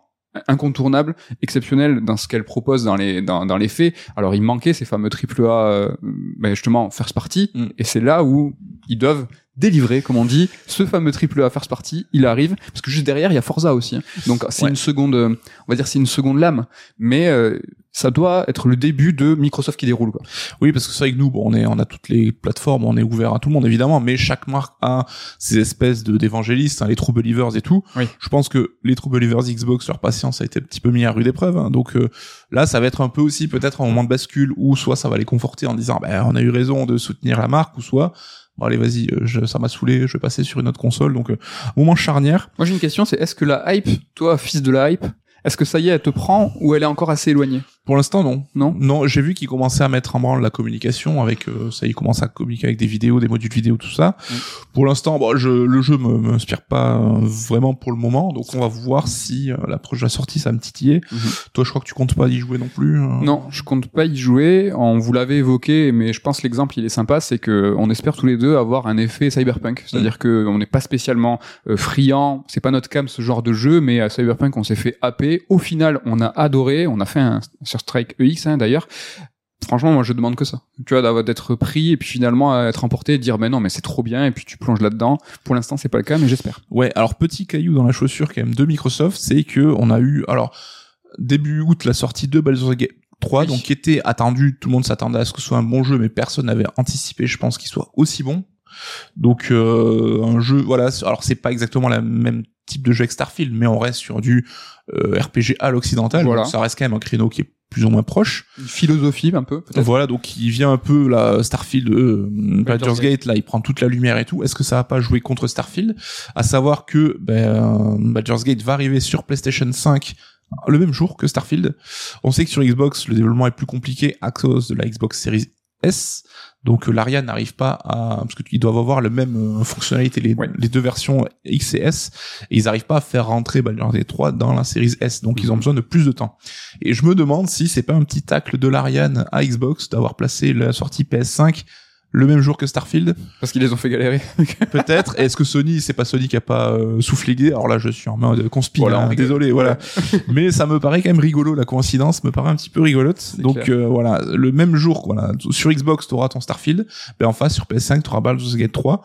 incontournable, exceptionnelle dans ce qu'elle propose dans les dans, dans les faits. Alors il manquait ces fameux triple A, euh, ben justement first party, Mm. et c'est là où ils doivent délivrer, comme on dit, ce fameux triple A first party, il arrive parce que juste derrière il y a Forza aussi. hein. Donc c'est Ouais. une seconde, euh, on va dire c'est une seconde lame, mais euh, ça doit être le début de Microsoft qui déroule quoi. Oui, parce que c'est vrai que nous, bon, on est, on a toutes les plateformes, on est ouvert à tout le monde évidemment, mais chaque marque a ces espèces de d'évangélistes, hein, les True Believers et tout. Oui. Je pense que les True Believers Xbox, leur patience a été un petit peu mis à rude épreuve. hein. donc euh, là, ça va être un peu aussi peut-être un moment de bascule où soit ça va les conforter en disant, ben, on a eu raison de soutenir la marque, ou soit bon allez vas-y, euh, je- ça m'a saoulé, je vais passer sur une autre console. Donc euh, moment charnière. Moi j'ai une question, c'est est-ce que la hype, toi fils de la hype, est-ce que ça y est, elle te prend ou elle est encore assez éloignée? Pour l'instant, non. Non Non, j'ai vu qu'ils commençaient à mettre en branle la communication avec euh, ça, ils commencent à communiquer avec des vidéos, des modules vidéo, tout ça. Mm. Pour l'instant, bon, je, le jeu me m'inspire pas euh, vraiment pour le moment, donc on va voir si euh, l'approche de la sortie ça me titiller. Mhm. Toi, je crois que tu comptes pas y jouer non plus. euh. Non, je compte pas y jouer. On vous l'avait évoqué, mais je pense l'exemple il est sympa, c'est que on espère tous les deux avoir un effet cyberpunk, c'est-à-dire Mm. que on n'est pas spécialement euh, friand, c'est pas notre cam ce genre de jeu, mais à cyberpunk on s'est fait happer. Au final, on a adoré, on a fait un Strike EX hein, d'ailleurs. Franchement, moi je demande que ça. Tu vois, d'être pris et puis finalement être emporté et dire mais non mais c'est trop bien et puis tu plonges là-dedans. Pour l'instant c'est pas le cas, mais j'espère. Ouais, alors petit caillou dans la chaussure quand même de Microsoft, c'est que on a eu alors début août la sortie de Baldur's Gate 3, Oui. donc qui était attendu, tout le monde s'attendait à ce que ce soit un bon jeu, mais personne n'avait anticipé, je pense, qu'il soit aussi bon. Donc euh, un jeu, voilà. Alors c'est pas exactement la même type de jeu que Starfield, mais on reste sur du euh, RPG à l'occidental. Voilà. Ça reste quand même un créneau qui est plus ou moins proche. Une philosophie un peu. Voilà, donc il vient un peu là Starfield, euh, Baldur's Gate, là il prend toute la lumière et tout. Est-ce que ça va pas jouer contre Starfield? À savoir que ben, Baldur's Gate va arriver sur PlayStation 5 le même jour que Starfield. On sait que sur Xbox le développement est plus compliqué à cause de la Xbox Series S. Donc euh, l'Aria n'arrive pas à parce qu'ils doivent avoir le même euh, fonctionnalité les, Ouais. les deux versions X et S et ils n'arrivent pas à faire rentrer Baldur's Gate 3 dans la série S donc ils ont Mhm. besoin de plus de temps. Et je me demande si c'est pas un petit tacle de l'Ariane à Xbox d'avoir placé la sortie PS5 le même jour que Starfield Parce qu'ils les ont fait galérer. peut-être. Est-ce que Sony c'est pas Sony qui a pas euh, soufflé alors là je suis en mode conspire Voilà, rigole. désolé voilà. Mais ça me paraît quand même rigolo la coïncidence me paraît un petit peu rigolote. Donc euh, voilà le même jour voilà sur Xbox t'auras ton Starfield. Ben en face sur PS5 t'auras Baldur's Gate 3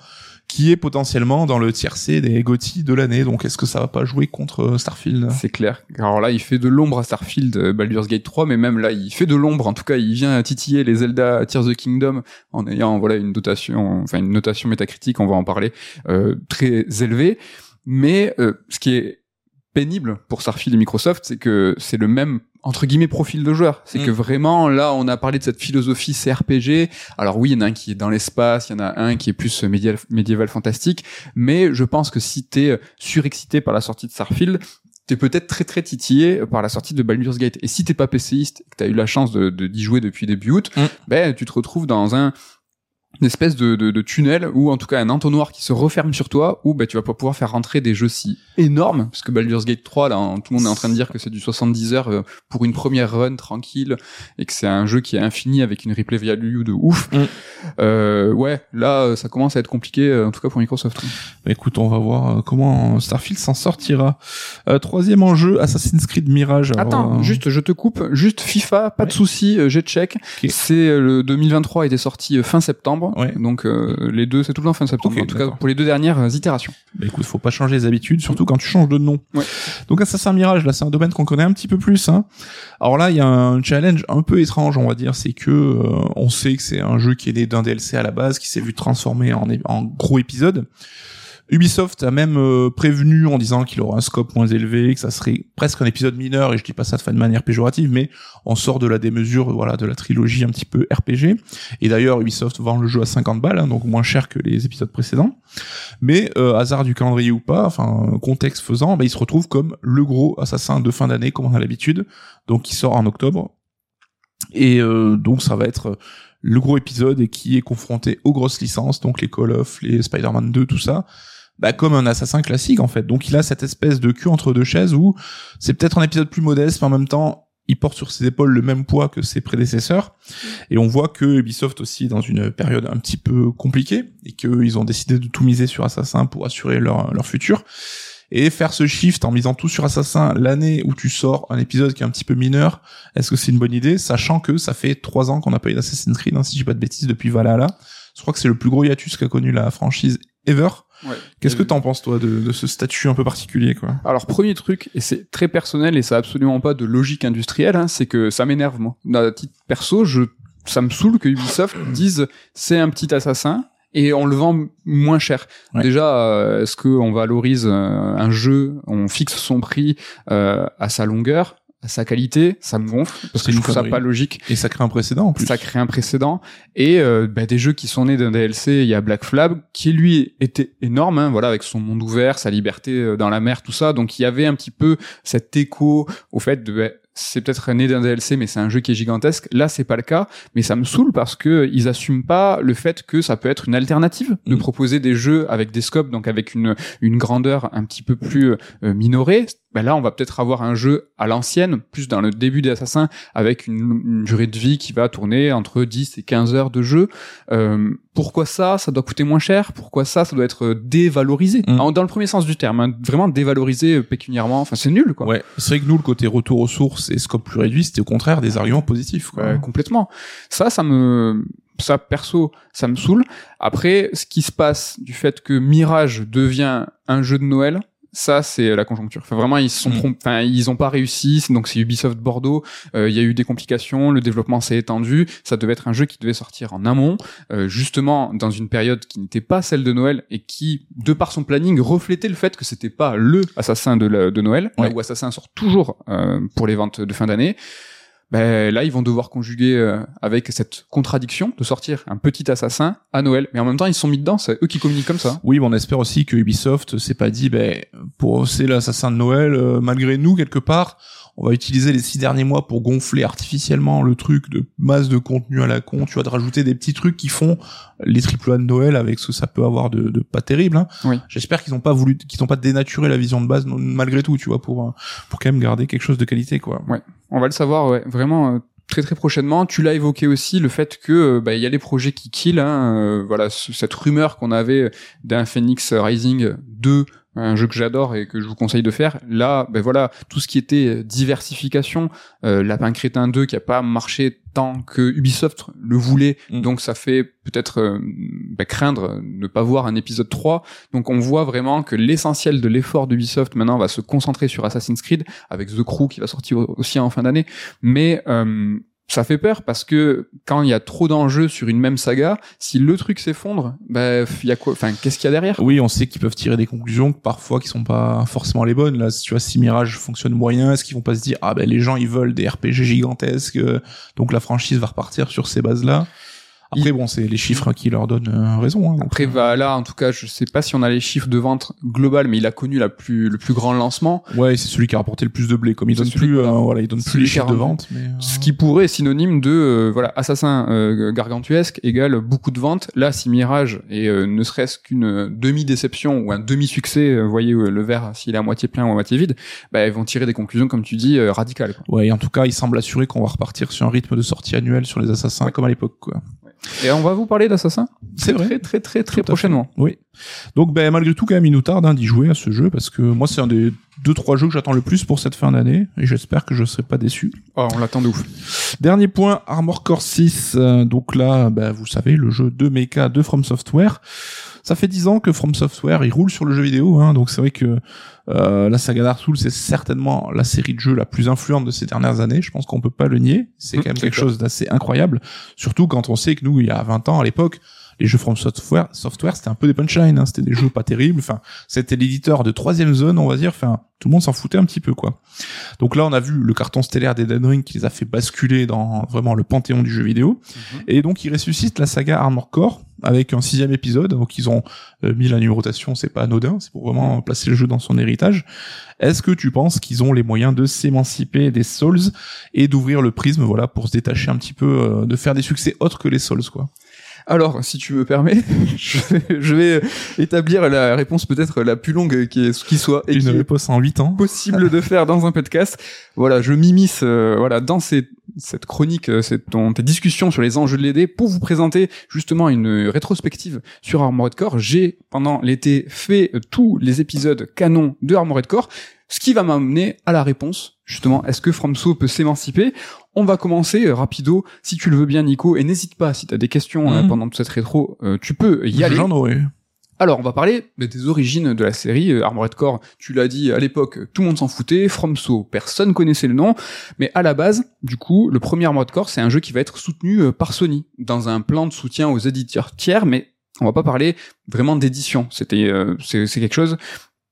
qui est potentiellement dans le tiercé des GOTY de l'année donc est-ce que ça va pas jouer contre euh, Starfield? C'est clair. Alors là, il fait de l'ombre à Starfield, euh, Baldur's Gate 3, mais même là, il fait de l'ombre. En tout cas, il vient titiller les Zelda Tears of the Kingdom en ayant voilà une dotation, enfin une notation métacritique, on va en parler, euh, très élevée. Mais euh, ce qui est pénible pour Starfield et Microsoft, c'est que c'est le même entre guillemets profil de joueur. C'est Mm. que vraiment là, on a parlé de cette philosophie CRPG. Alors oui, il y en a un qui est dans l'espace, il y en a un qui est plus médiéval, médiéval fantastique, mais je pense que si t'es surexcité par la sortie de Starfield, t'es peut-être très très titillé par la sortie de Baldur's Gate. Et si t'es pas PCiste, que t'as eu la chance de de- d'y jouer depuis début août, Mm. ben tu te retrouves dans un une espèce de, de, de tunnel ou en tout cas un entonnoir qui se referme sur toi où ben tu vas pas pouvoir faire rentrer des jeux si énormes parce que Baldur's Gate 3 là tout le monde est en train de dire que c'est du 70 heures euh, pour une première run tranquille et que c'est un jeu qui est infini avec une replay value de ouf Mm. euh, ouais là euh, ça commence à être compliqué euh, en tout cas pour Microsoft Bah, écoute on va voir comment Starfield s'en sortira euh, troisième enjeu Assassin's Creed Mirage Attends, euh, juste, je te coupe. Juste FIFA, pas de souci, j'ai check. C'est le 2023 était sorti fin septembre. Ouais. Donc euh, les deux, c'est tout le temps fin septembre. Ok, en tout cas pour les deux dernières euh, itérations. Bah écoute, faut pas changer les habitudes, surtout quand tu changes de nom. Ouais. Donc Assassin's Mirage, là, c'est un domaine qu'on connaît un petit peu plus. Hein. Alors là, il y a un challenge un peu étrange, on va dire, c'est que euh, on sait que c'est un jeu qui est né d'un DLC à la base, qui s'est vu transformer en, en gros épisode. Ubisoft a même euh, prévenu en disant qu'il aura un scope moins élevé, que ça serait presque un épisode mineur, et je dis pas ça de manière péjorative, mais on sort de la démesure, voilà, de la trilogie un petit peu RPG. Et d'ailleurs, Ubisoft vend le jeu à 50 balles, hein, donc moins cher que les épisodes précédents. Mais euh, hasard du calendrier ou pas, enfin contexte faisant, bah, il se retrouve comme le gros assassin de fin d'année comme on a l'habitude, donc qui sort en octobre. Et euh, donc ça va être le gros épisode et qui est confronté aux grosses licences, donc les Call of, les Spider-Man 2, tout ça. Bah, comme un assassin classique en fait. Donc il a cette espèce de cul entre deux chaises où c'est peut-être un épisode plus modeste, mais en même temps il porte sur ses épaules le même poids que ses prédécesseurs. Et on voit que Ubisoft aussi est dans une période un petit peu compliquée et qu'ils ont décidé de tout miser sur Assassin pour assurer leur, leur futur. Et faire ce shift en misant tout sur Assassin l'année où tu sors un épisode qui est un petit peu mineur, est-ce que c'est une bonne idée? Sachant que ça fait trois ans qu'on n'a pas eu d'Assassin's Creed, hein, si je dis pas de bêtises, depuis Valhalla. Je crois que c'est le plus gros hiatus qu'a connu la franchise ever. Ouais. Qu'est-ce que t'en penses toi de, de ce statut un peu particulier quoi? Alors premier truc, et c'est très personnel et ça a absolument pas de logique industrielle, hein, c'est que ça m'énerve moi. D'un titre perso, je, ça me saoule que Ubisoft dise c'est un petit assassin et on le vend moins cher. Ouais. Déjà, euh, est-ce qu'on valorise euh, un jeu, on fixe son prix euh, à sa longueur, à sa qualité Ça me gonfle parce que je trouve ça pas logique. Et ça crée un précédent en plus. Ça crée un précédent et euh, bah, des jeux qui sont nés d'un DLC. Il y a Black Flag qui lui était énorme, hein, voilà, avec son monde ouvert, sa liberté euh, dans la mer, tout ça. Donc il y avait un petit peu cet écho au fait de bah, c'est peut-être né d'un DLC, mais c'est un jeu qui est gigantesque. Là, c'est pas le cas, mais ça me saoule parce que ils assument pas le fait que ça peut être une alternative de Mm. proposer des jeux avec des scopes, donc avec une une grandeur un petit peu plus euh, minorée. Ben là, on va peut-être avoir un jeu à l'ancienne, plus dans le début des Assassins, avec une, une durée de vie qui va tourner entre 10 et 15 heures de jeu. Euh, pourquoi ça Ça doit coûter moins cher? Pourquoi ça Ça doit être dévalorisé? Mm. En- Dans le premier sens du terme, hein, vraiment dévalorisé euh, pécuniairement. Enfin, c'est nul, quoi. Ouais, c'est vrai que nous, le côté retour aux sources et scope plus réduit, c'était au contraire des arguments positifs. Quoi. Ouais, complètement. Ça, ça me, ça perso, ça me saoule. Après, ce qui se passe du fait que Mirage devient un jeu de Noël, ça c'est la conjoncture. Enfin vraiment ils sont Mm. trom- enfin ils ont pas réussi, c'est- donc c'est Ubisoft Bordeaux, Euh, il y a eu des complications, le développement s'est étendu, ça devait être un jeu qui devait sortir en amont, euh, justement dans une période qui n'était pas celle de Noël et qui de par son planning reflétait le fait que c'était pas le Assassin de, la- de Noël, là Ouais. où Assassin sort toujours euh, pour les ventes de fin d'année. Ben, là, ils vont devoir conjuguer euh, avec cette contradiction de sortir un petit assassin à Noël. Mais en même temps, ils sont mis dedans, c'est eux qui communiquent comme ça. Oui, mais on espère aussi que Ubisoft s'est pas dit, ben, pour c'est l'assassin de Noël, euh, malgré nous quelque part, on va utiliser les six derniers mois pour gonfler artificiellement le truc de masse de contenu à la con, tu vois, de rajouter des petits trucs qui font les triple A de Noël avec ce que ça peut avoir de, de pas terrible. Hein. Oui. J'espère qu'ils ont pas voulu, qu'ils ont pas dénaturé la vision de base malgré tout, tu vois, pour euh, pour quand même garder quelque chose de qualité, quoi. On va le savoir, ouais, vraiment euh, très très prochainement. Tu l'as évoqué aussi, le fait que euh, bah, il y a les projets qui kill. Hein, euh, voilà, ce- cette rumeur qu'on avait d'un Phoenix Rising 2 un jeu que j'adore et que je vous conseille de faire. Là, ben voilà, tout ce qui était diversification, euh, Lapin Crétin 2 qui a pas marché tant que Ubisoft le voulait, Mm. donc ça fait peut-être euh, ben, craindre ne pas voir un épisode 3. Donc on voit vraiment que l'essentiel de l'effort d'Ubisoft maintenant va se concentrer sur Assassin's Creed avec The Crew qui va sortir aussi en fin d'année. Mais euh, ça fait peur parce que quand il y a trop d'enjeux sur une même saga, si le truc s'effondre, ben il y a quoi Enfin, qu'est-ce qu'il y a derrière? Oui, on sait qu'ils peuvent tirer des conclusions parfois qui sont pas forcément les bonnes. Là, tu vois, si Mirage fonctionne moyen, est-ce qu'ils vont pas se dire ah ben les gens ils veulent des RPG gigantesques, euh, donc la franchise va repartir sur ces bases-là? Après bon, c'est les chiffres qui leur donnent euh, raison. Hein, Après, bah, là, en tout cas, je sais pas si on a les chiffres de vente globales, mais il a connu la plus, le plus grand lancement. ouais, c'est celui qui a rapporté le plus de blé. Comme il donne plus, euh, voilà. il donne plus les chiffres de vente. Mais, euh, Ce qui pourrait être synonyme de, euh, voilà, assassin euh, gargantuesque égale beaucoup de ventes. Là, si Mirage est euh, ne serait-ce qu'une demi-déception ou un demi-succès, euh, vous voyez euh, le verre s'il est à moitié plein ou à moitié vide, bah, ils vont tirer des conclusions, comme tu dis, euh, radicales. quoi. ouais, en tout cas, il semble assurer qu'on va repartir sur un rythme de sortie annuel sur les assassins Ouais. comme à l'époque. quoi. Et on va vous parler d'Assassin C'est vrai. très très très très Tout prochainement. Oui. Donc ben malgré tout quand même il nous tarde hein, d'y jouer à ce jeu parce que moi c'est un des deux trois jeux que j'attends le plus pour cette fin d'année et j'espère que je serai pas déçu. Oh, on l'attend de ouf. Dernier point Armor Core 6 euh, donc là ben, vous savez le jeu de mecha de From Software. Ça fait dix ans que From Software il roule sur le jeu vidéo hein, donc c'est vrai que euh, la saga Dark Souls c'est certainement la série de jeux la plus influente de ces dernières années, je pense qu'on peut pas le nier, c'est Mmh, quand même quelque chose d'assez incroyable. Surtout quand on sait que nous il y a 20 ans à l'époque les jeux From Software, Software c'était un peu des punchlines, hein, c'était des jeux pas terribles. Enfin, c'était l'éditeur de troisième zone, on va dire. Enfin, tout le monde s'en foutait un petit peu, quoi. Donc là, on a vu le carton stellaire d'Eden Ring qui les a fait basculer dans vraiment le panthéon du jeu vidéo. Et donc, ils ressuscitent la saga Armor Core avec un sixième épisode. Donc, ils ont euh, mis la numérotation, c'est pas anodin, c'est pour vraiment placer le jeu dans son héritage. Est-ce que tu penses qu'ils ont les moyens de s'émanciper des Souls et d'ouvrir le prisme, voilà, pour se détacher un petit peu, euh, de faire des succès autres que les Souls, quoi? Alors, si tu me permets, je vais, je vais établir la réponse peut-être la plus longue qui, est, qui soit et Une qui réponse en 8 ans. possible de faire dans un podcast. Voilà, je m'immisce euh, voilà dans ces, cette chronique, euh, cette ton, tes discussions sur les enjeux de l'aider pour vous présenter justement une rétrospective sur Armored Core. J'ai pendant l'été fait euh, tous les épisodes canon de Armored Core, ce qui va m'amener à la réponse justement. Est-ce que FromSo peut s'émanciper? On va commencer euh, rapido, si tu le veux bien, Nico, et n'hésite pas si tu as des questions euh, Mhm. pendant toute cette rétro, euh, tu peux y aller. Alors, on va parler des origines de la série euh, Armored Core. Tu l'as dit à l'époque, tout le monde s'en foutait. FromSo, personne connaissait le nom. Mais à la base, du coup, le premier Armored Core, c'est un jeu qui va être soutenu euh, par Sony dans un plan de soutien aux éditeurs tiers. Mais on va pas parler vraiment d'édition. C'était, euh, c'est c'est quelque chose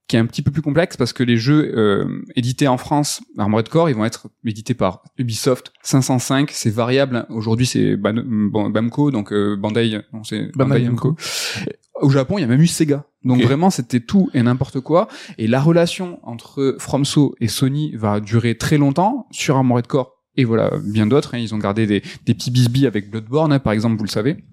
qui est un petit peu plus complexe parce que les jeux euh, édités en France, Armored Core, ils vont être édités par Ubisoft 505. C'est variable. Aujourd'hui, c'est Ban- Bamco, donc euh, Bandai. Non, c'est Bandai Bandai Namco. Au Japon, il y a même eu Sega. Donc vraiment, c'était tout et n'importe quoi. Et la relation entre FromSo et Sony va durer très longtemps sur Armored Core et voilà bien d'autres. hein. Ils ont gardé des, des petits bisbis avec Bloodborne, hein, par exemple, vous le savez.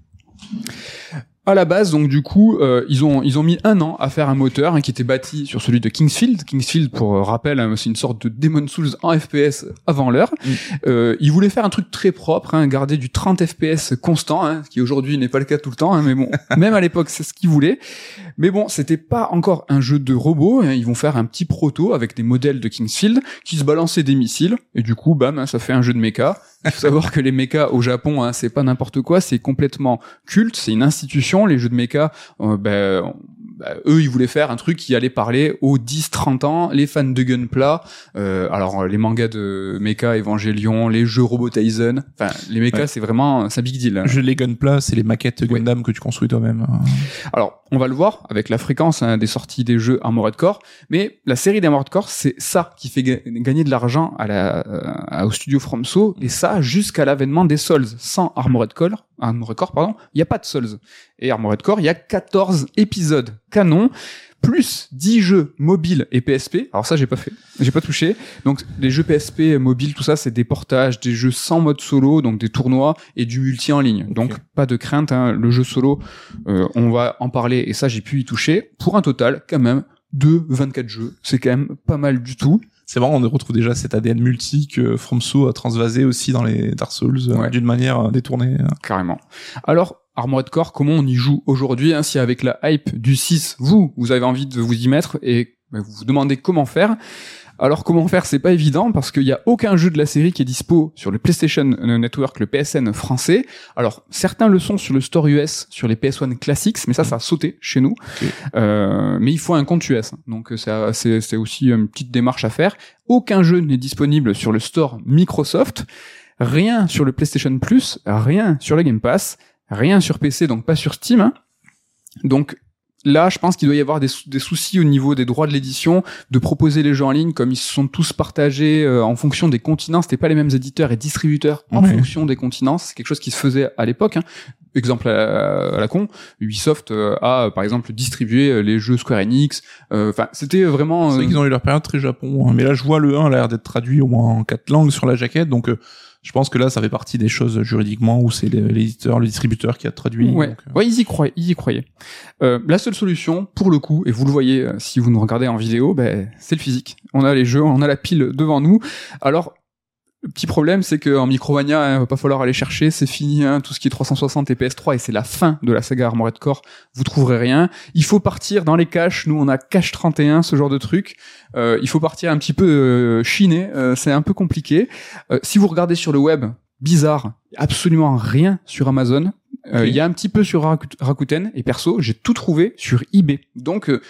À la base, donc du coup, euh, ils ont ils ont mis un an à faire un moteur hein, qui était bâti sur celui de Kingsfield. Kingsfield, pour euh, rappel, hein, c'est une sorte de Demon Souls en FPS avant l'heure. Mm. Euh, ils voulaient faire un truc très propre, hein, garder du 30 FPS constant, hein, ce qui aujourd'hui n'est pas le cas tout le temps, hein, mais bon, même à l'époque, c'est ce qu'ils voulaient. Mais bon, c'était pas encore un jeu de robots. hein, Ils vont faire un petit proto avec des modèles de Kingsfield qui se balançaient des missiles et du coup, bam, hein, ça fait un jeu de mecha. Il faut savoir que les mechas au Japon, hein, c'est pas n'importe quoi, c'est complètement culte, c'est une institution. Les jeux de mecha, euh, ben, bah, eux, ils voulaient faire un truc qui allait parler aux 10-30 ans, les fans de Gunpla, euh, alors les mangas de Mecha, Evangelion, les jeux Robot Tyson, enfin les Mecha, Ouais. c'est vraiment c'est un big deal. hein. Je les Gunpla, c'est les maquettes Gundam que tu construis toi-même. Alors, on va le voir avec la fréquence hein, des sorties des jeux Armored Core, mais la série d'Armored Core, c'est ça qui fait ga- gagner de l'argent à la, euh, au studio FromSo, et ça jusqu'à l'avènement des Souls. Sans Armored Core, Armored Core, pardon, il n'y a pas de Souls. Et Armored Core, il y a 14 épisodes canon, plus 10 jeux mobiles et PSP. Alors ça, j'ai pas fait, j'ai pas touché. Donc les jeux PSP mobiles, tout ça, c'est des portages, des jeux sans mode solo, donc des tournois et du multi en ligne. Donc pas de crainte, hein, le jeu solo, euh, on va en parler et ça, j'ai pu y toucher pour un total quand même de 24 jeux. C'est quand même pas mal du tout. C'est marrant, on retrouve déjà cet ADN multi que FromSo a transvasé aussi dans les Dark Souls euh, Ouais. d'une manière euh, détournée. carrément. Alors, Armored Core, comment on y joue aujourd'hui hein, Si avec la hype du 6, vous, vous avez envie de vous y mettre et bah, vous vous demandez comment faire. Alors comment faire, c'est pas évident parce qu'il y a aucun jeu de la série qui est dispo sur le PlayStation Network, le PSN français. Alors certains le sont sur le store US, sur les PS1 Classics, mais ça, ça a sauté chez nous. Euh, mais il faut un compte US, donc c'est aussi une petite démarche à faire. Aucun jeu n'est disponible sur le store Microsoft. Rien sur le PlayStation Plus, rien sur le Game Pass, rien sur PC, donc pas sur Steam. hein. Donc là, je pense qu'il doit y avoir des, sou- des soucis au niveau des droits de l'édition, de proposer les jeux en ligne comme ils se sont tous partagés euh, en fonction des continents. C'était pas les mêmes éditeurs et distributeurs en fonction des continents. C'est quelque chose qui se faisait à l'époque. hein. Exemple à, à la con, Ubisoft euh, a par exemple distribué euh, les jeux Square Enix. Euh, Enfin, c'était vraiment. C'est vrai qu'ils ont eu leur période très Japon, hein. mais là je vois le 1 a l'air d'être traduit au moins en quatre langues sur la jaquette, donc euh, je pense que là ça fait partie des choses juridiquement où c'est l'éditeur, le distributeur qui a traduit. Ouais, donc, euh, ouais, ils y croyaient, ils y croyaient. Euh, la seule solution, pour le coup, et vous le voyez euh, si vous nous regardez en vidéo, ben, c'est le physique. On a les jeux, on a la pile devant nous. Alors, le petit problème, c'est qu'en Micromania, hein, va pas falloir aller chercher, c'est fini, hein, tout ce qui est 360 et PS3, et c'est la fin de la saga Armored Core, vous trouverez rien. Il faut partir dans les caches, nous on a Cache 31, ce genre de truc. Euh, il faut partir un petit peu euh, chiner, euh, c'est un peu compliqué. Euh, si vous regardez sur le web, bizarre, absolument rien sur Amazon. Il y a un petit peu sur Rakut- Rakuten, et perso, j'ai tout trouvé sur eBay. Donc, euh,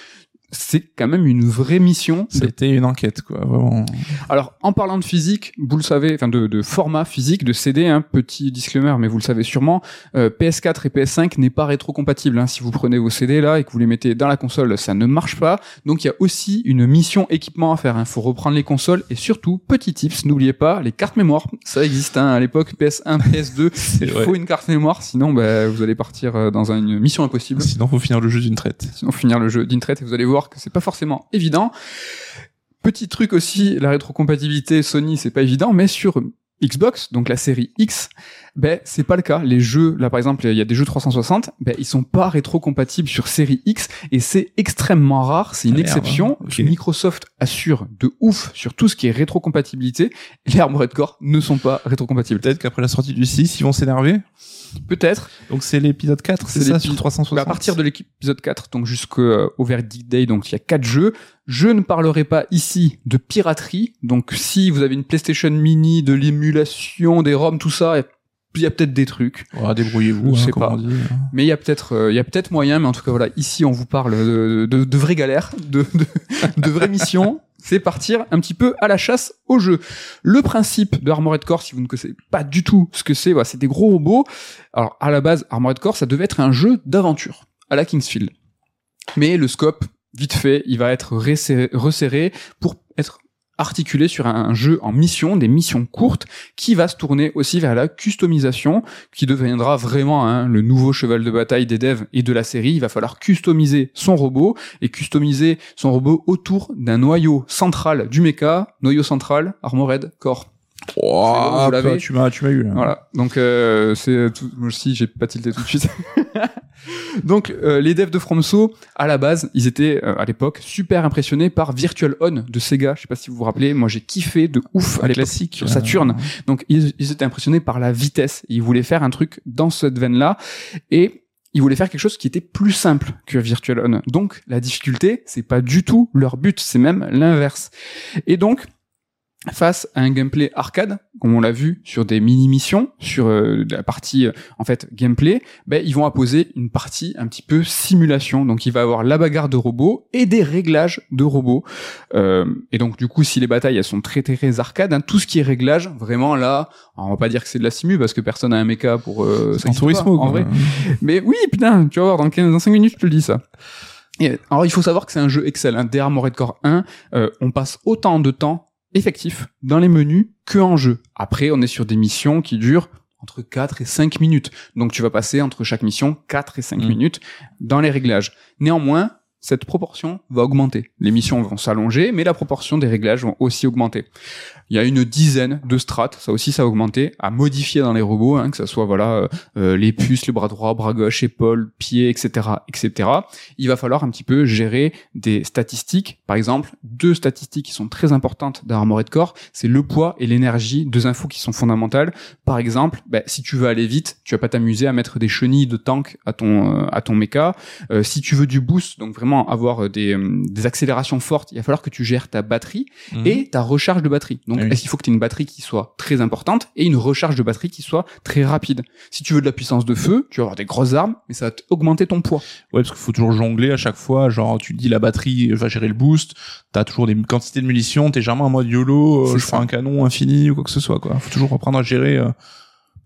c'est quand même une vraie mission. C'était une enquête, quoi, vraiment. Alors, en parlant de physique, vous le savez, enfin de, de format physique, de CD, hein, petit disclaimer, mais vous le savez sûrement, euh, PS4 et PS5 n'est pas rétrocompatible. Hein. Si vous prenez vos CD là et que vous les mettez dans la console, ça ne marche pas. Donc, il y a aussi une mission équipement à faire. Il faut reprendre les consoles et surtout, petit tips, n'oubliez pas les cartes mémoire. Ça existe hein, à l'époque, PS1, PS2. C'est Il vrai. faut une carte mémoire, sinon bah, vous allez partir euh, dans une mission impossible. Sinon, faut finir le jeu d'une traite. Sinon, finir le jeu d'Intraite et vous allez voir que c'est pas forcément évident. Petit truc aussi, la rétrocompatibilité Sony, c'est pas évident, mais sur Xbox, donc la série X, ben c'est pas le cas. Les jeux, là par exemple, il y a des jeux 360, ben ils sont pas rétrocompatibles sur série X et c'est extrêmement rare, c'est une Ah, exception. Microsoft assure de ouf sur tout ce qui est rétrocompatibilité. Les Armored Core ne sont pas rétrocompatibles. Peut-être qu'après la sortie du 6, ils vont s'énerver. Peut-être, Donc c'est l'épisode 4, c'est ça, sur 360 Bah, à partir de l'épisode 4, donc jusqu'au au Verdict Day, donc il y a quatre jeux. Je ne parlerai pas ici de piraterie. Donc si vous avez une PlayStation Mini, de l'émulation, des ROM, tout ça, il y a peut-être des trucs. Ouais, débrouillez-vous, Je hein, sais pas. dit. Mais il y a peut-être, euh, il y a peut-être moyen. Mais en tout cas, voilà, ici on vous parle de, de, de vraies galères, de, de, de vraies missions. C'est partir un petit peu à la chasse au jeu. Le principe de Armored Core, si vous ne connaissez pas du tout ce que c'est, voilà, c'est des gros robots. Alors à la base, Armored Core, ça devait être un jeu d'aventure à la Kingsfield. Mais le scope, vite fait, il va être resserré pour être articulé sur un, jeu en mission, des missions courtes, qui va se tourner aussi vers la customisation, qui deviendra vraiment hein, le nouveau cheval de bataille des devs et de la série. Il va falloir customiser son robot et customiser son robot autour d'un noyau central du mecha, noyau central, Armored Core. Oh, vous l'avez. tu m'as, tu m'as eu là. Voilà. Donc euh, c'est tout. Moi aussi, j'ai pas tilté tout de suite. Donc euh, les devs de FromSo, à la base, ils étaient euh, à l'époque super impressionnés par Virtual On de Sega. Je sais pas si vous vous rappelez. Moi, j'ai kiffé de ouf à l'époque classique. sur Saturn. euh, Donc ils, ils étaient impressionnés par la vitesse. Ils voulaient faire un truc dans cette veine-là et ils voulaient faire quelque chose qui était plus simple que Virtual On. Donc la difficulté, c'est pas du tout leur but, c'est même l'inverse. Et donc face à un gameplay arcade, comme on l'a vu sur des mini-missions, sur euh, la partie euh, en fait gameplay, ben, ils vont apposer une partie un petit peu simulation. Donc il va avoir la bagarre de robots et des réglages de robots. Euh, et donc du coup, si les batailles elles sont très très arcade, hein, tout ce qui est réglage, vraiment là, on va pas dire que c'est de la simu parce que personne a un mecha pour euh, ça En existe pas, tourisme, en vrai. Mais oui, putain, tu vas voir dans 15 dans 5 minutes, je te le dis ça. Et, alors il faut savoir que c'est un jeu Excel, un DR Core 1, euh, on passe autant de temps effectif dans les menus que en jeu. Après, on est sur des missions qui durent entre 4 et 5 minutes. Donc tu vas passer entre chaque mission 4 et 5 Mm. minutes dans les réglages. Néanmoins, cette proportion va augmenter. Les missions vont s'allonger, mais la proportion des réglages vont aussi augmenter. Il y a une dizaine de strates, ça aussi ça a augmenté, à modifier dans les robots, hein, que ce soit voilà euh, euh, les puces, le bras droit, bras gauche, épaule, pied, etc., etc. Il va falloir un petit peu gérer des statistiques. Par exemple, deux statistiques qui sont très importantes dans Armored Core, c'est le poids et l'énergie, deux infos qui sont fondamentales. Par exemple, bah, si tu veux aller vite, tu vas pas t'amuser à mettre des chenilles de tank à ton euh, à ton mecha. Euh, si tu veux du boost, donc vraiment avoir des, des accélérations fortes, il va falloir que tu gères ta batterie Mhm. et ta recharge de batterie. Donc, Oui. est-ce qu'il faut que tu aies une batterie qui soit très importante et une recharge de batterie qui soit très rapide Si tu veux de la puissance de feu, tu vas avoir des grosses armes, mais ça va augmenter ton poids. Ouais, parce qu'il faut toujours jongler à chaque fois. Genre, tu dis la batterie va gérer le boost. T'as toujours des quantités de munitions. T'es jamais en mode YOLO. euh, je fais un canon infini ou quoi que ce soit, quoi. Faut toujours apprendre à gérer. euh.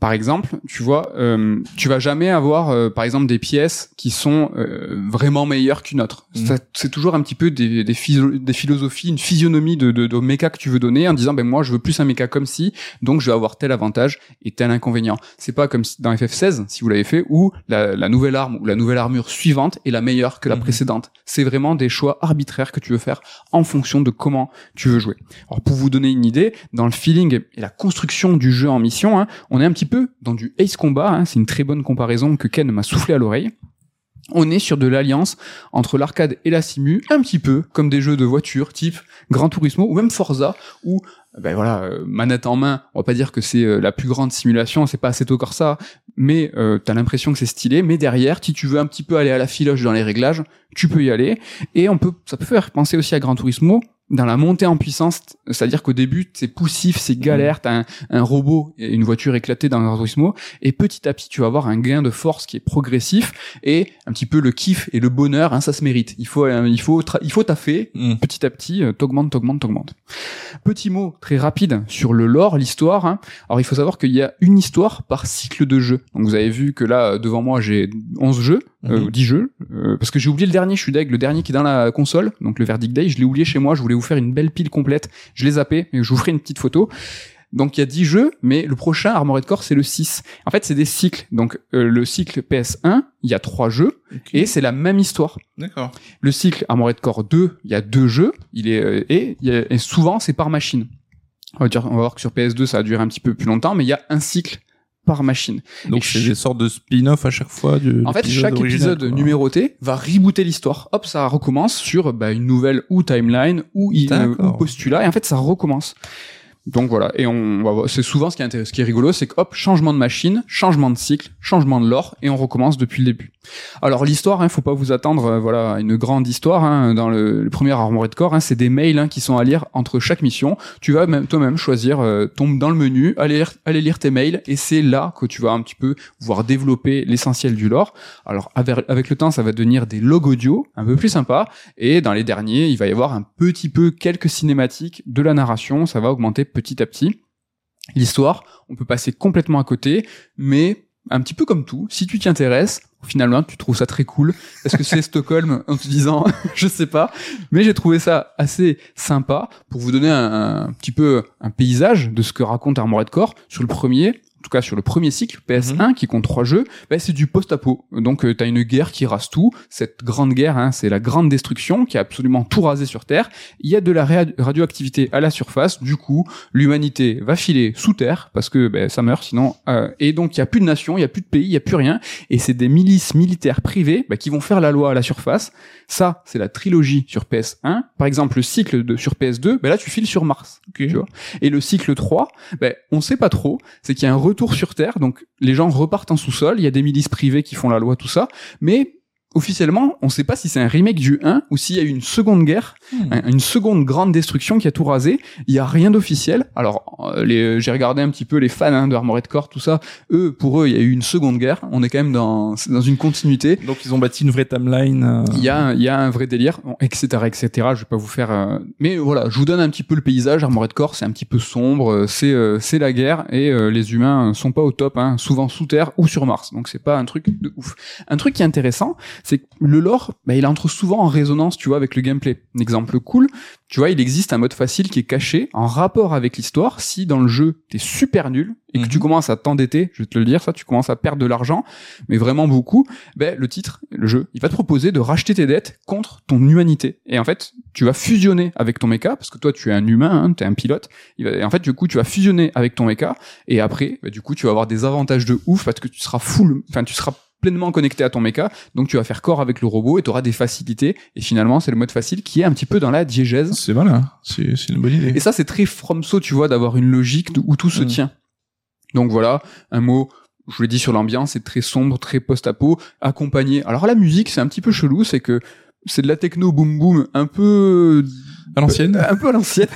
Par exemple, tu vois, euh, tu vas jamais avoir, euh, par exemple, des pièces qui sont euh, vraiment meilleures qu'une autre. Ça- C'est toujours un petit peu des, des, des philosophies, une physionomie de, de, de méca que tu veux donner en disant, ben moi, je veux plus un méca comme si, donc je vais avoir tel avantage et tel inconvénient. C'est pas comme dans FF16, si vous l'avez fait, où la, la nouvelle arme ou la nouvelle armure suivante est la meilleure que la Mhm. précédente. C'est vraiment des choix arbitraires que tu veux faire en fonction de comment tu veux jouer. Alors pour vous donner une idée, dans le feeling et la construction du jeu en mission, hein, on est un petit peu dans du Ace Combat, hein, c'est une très bonne comparaison que Ken m'a soufflé à l'oreille. On est sur de l'alliance entre l'arcade et la simu, un petit peu comme des jeux de voiture type Gran Turismo ou même Forza, où ben voilà, euh, manette en main, on va pas dire que c'est euh, la plus grande simulation, c'est pas Assetto Corsa, mais euh, t'as l'impression que c'est stylé, mais derrière, si tu veux un petit peu aller à la filoche dans les réglages, tu peux y aller, et on peut, ça peut faire penser aussi à Gran Turismo, dans la montée en puissance, c'est-à-dire qu'au début, c'est poussif, c'est galère, t'as un, un robot et une voiture éclatée dans Gran Turismo, et petit à petit, tu vas avoir un gain de force qui est progressif, et un petit peu le kiff et le bonheur, hein, ça se mérite. Il faut, euh, il faut, il faut taffer, Mm. petit à petit, euh, t'augmentes, t'augmentes, t'augmentes. Petit mot très rapide sur le lore, l'histoire. hein. Alors il faut savoir qu'il y a une histoire par cycle de jeu. Donc vous avez vu que là, euh, devant moi, j'ai 11 jeux, euh, Mhm. 10 jeux, euh, parce que j'ai oublié le dernier, je suis deg, le dernier qui est dans la console, donc le Verdict Day, je l'ai oublié chez moi, je voulais vous faire une belle pile complète, je l'ai zappé, mais je vous ferai une petite photo. Donc il y a 10 jeux, mais le prochain Armored Core c'est le 6. En fait c'est des cycles. Donc euh, le cycle PS1, il y a 3 jeux, et c'est la même histoire. D'accord. Le cycle Armored Core 2, il y a deux jeux, il est euh, et, il y a- et souvent c'est par machine. On va dire, on va voir que sur PS2 ça a duré un petit peu plus longtemps, mais il y a un cycle par machine. Donc c'est des sortes de spin-off à chaque fois du. En fait, chaque épisode quoi. numéroté va rebooter l'histoire. Hop, ça recommence sur bah, une nouvelle ou timeline ou, euh, ou postulat, et en fait ça recommence. Donc voilà, et on va voir- c'est souvent ce qui est intéressant, ce qui est rigolo, c'est que hop, changement de machine, changement de cycle, changement de lore, et on recommence depuis le début. Alors l'histoire, hein, faut pas vous attendre, euh, voilà, une grande histoire hein, dans le, premier Armored Core. Hein, c'est des mails hein, qui sont à lire entre chaque mission. Tu vas même toi-même choisir, euh, tombe dans le menu, aller lire, tes mails, et c'est là que tu vas un petit peu pouvoir développer l'essentiel du lore. Alors avec, avec le temps, ça va devenir des logs audio un peu plus sympas, et dans les derniers, il va y avoir un petit peu quelques cinématiques de la narration. Ça va augmenter petit à petit. L'histoire, on peut passer complètement à côté, mais un petit peu comme tout, si tu t'y intéresses, finalement tu trouves ça très cool. Est-ce que c'est Stockholm en te disant, je sais pas, mais j'ai trouvé ça assez sympa pour vous donner un, un petit peu un paysage de ce que raconte Armored Core sur le premier. En tout cas sur le premier cycle PS1 qui compte trois jeux, bah, c'est du post-apo. Donc euh, t'as une guerre qui rase tout. Cette grande guerre, hein, c'est la grande destruction qui a absolument tout rasé sur Terre. Il y a de la radioactivité à la surface. Du coup, l'humanité va filer sous terre parce que ben, ça meurt sinon. euh, et donc il y a plus de nation, il y a plus de pays, il y a plus rien. Et c'est des milices militaires privées ben, qui vont faire la loi à la surface. Ça, c'est la trilogie sur PS1. Par exemple, le cycle de, sur PS2, ben là tu files sur Mars. Ok. Tu vois? Et le cycle 3, ben, on sait pas trop. C'est qu'il y a un sur Terre, donc les gens repartent en sous-sol. Il y a des milices privées qui font la loi, tout ça. Mais officiellement, on sait pas si c'est un remake du 1 ou s'il y a eu une seconde guerre, Hmm. un- une seconde grande destruction qui a tout rasé. Il y a rien d'officiel. Alors, euh, les, j'ai regardé un petit peu les fans hein, de Armored Core, tout ça. Eux, pour eux, il y a eu une seconde guerre. On est quand même dans, dans une continuité. Donc ils ont bâti une vraie timeline. euh, Il y a, un- il y a un vrai délire, bon, etc., etc. Je vais pas vous faire, euh, mais voilà, je vous donne un petit peu le paysage. Armored Core, c'est un petit peu sombre, c'est, euh, c'est la guerre et euh, les humains sont pas au top, hein, souvent sous terre ou sur Mars. Donc c'est pas un truc de ouf. Un truc qui est intéressant, c'est que le lore, bah, il entre souvent en résonance, tu vois, avec le gameplay. Un exemple cool, tu vois, il existe un mode facile qui est caché en rapport avec l'histoire. Si dans le jeu t'es super nul et que Mhm. tu commences à t'endetter, je vais te le dire, ça, tu commences à perdre de l'argent, mais vraiment beaucoup, ben le titre, le jeu, il va te proposer de racheter tes dettes contre ton humanité. Et en fait, tu vas fusionner avec ton mecha parce que toi tu es un humain, hein, tu es un pilote. Et en fait, du coup, tu vas fusionner avec ton mecha et après, bah, du coup, tu vas avoir des avantages de ouf parce que tu seras full, enfin, tu seras pleinement connecté à ton mecha, donc tu vas faire corps avec le robot et tu auras des facilités. Et finalement, c'est le mode facile qui est un petit peu dans la diégèse. C'est malin. C'est c'est une bonne idée. Et ça, c'est très FromSo, tu vois, d'avoir une logique où tout se Mm. tient. Donc voilà, un mot, je l'ai dit sur l'ambiance, c'est très sombre, très post-apo, accompagné. Alors la musique, c'est un petit peu chelou, c'est que c'est de la techno boom boom un peu À l'ancienne. un peu à l'ancienne.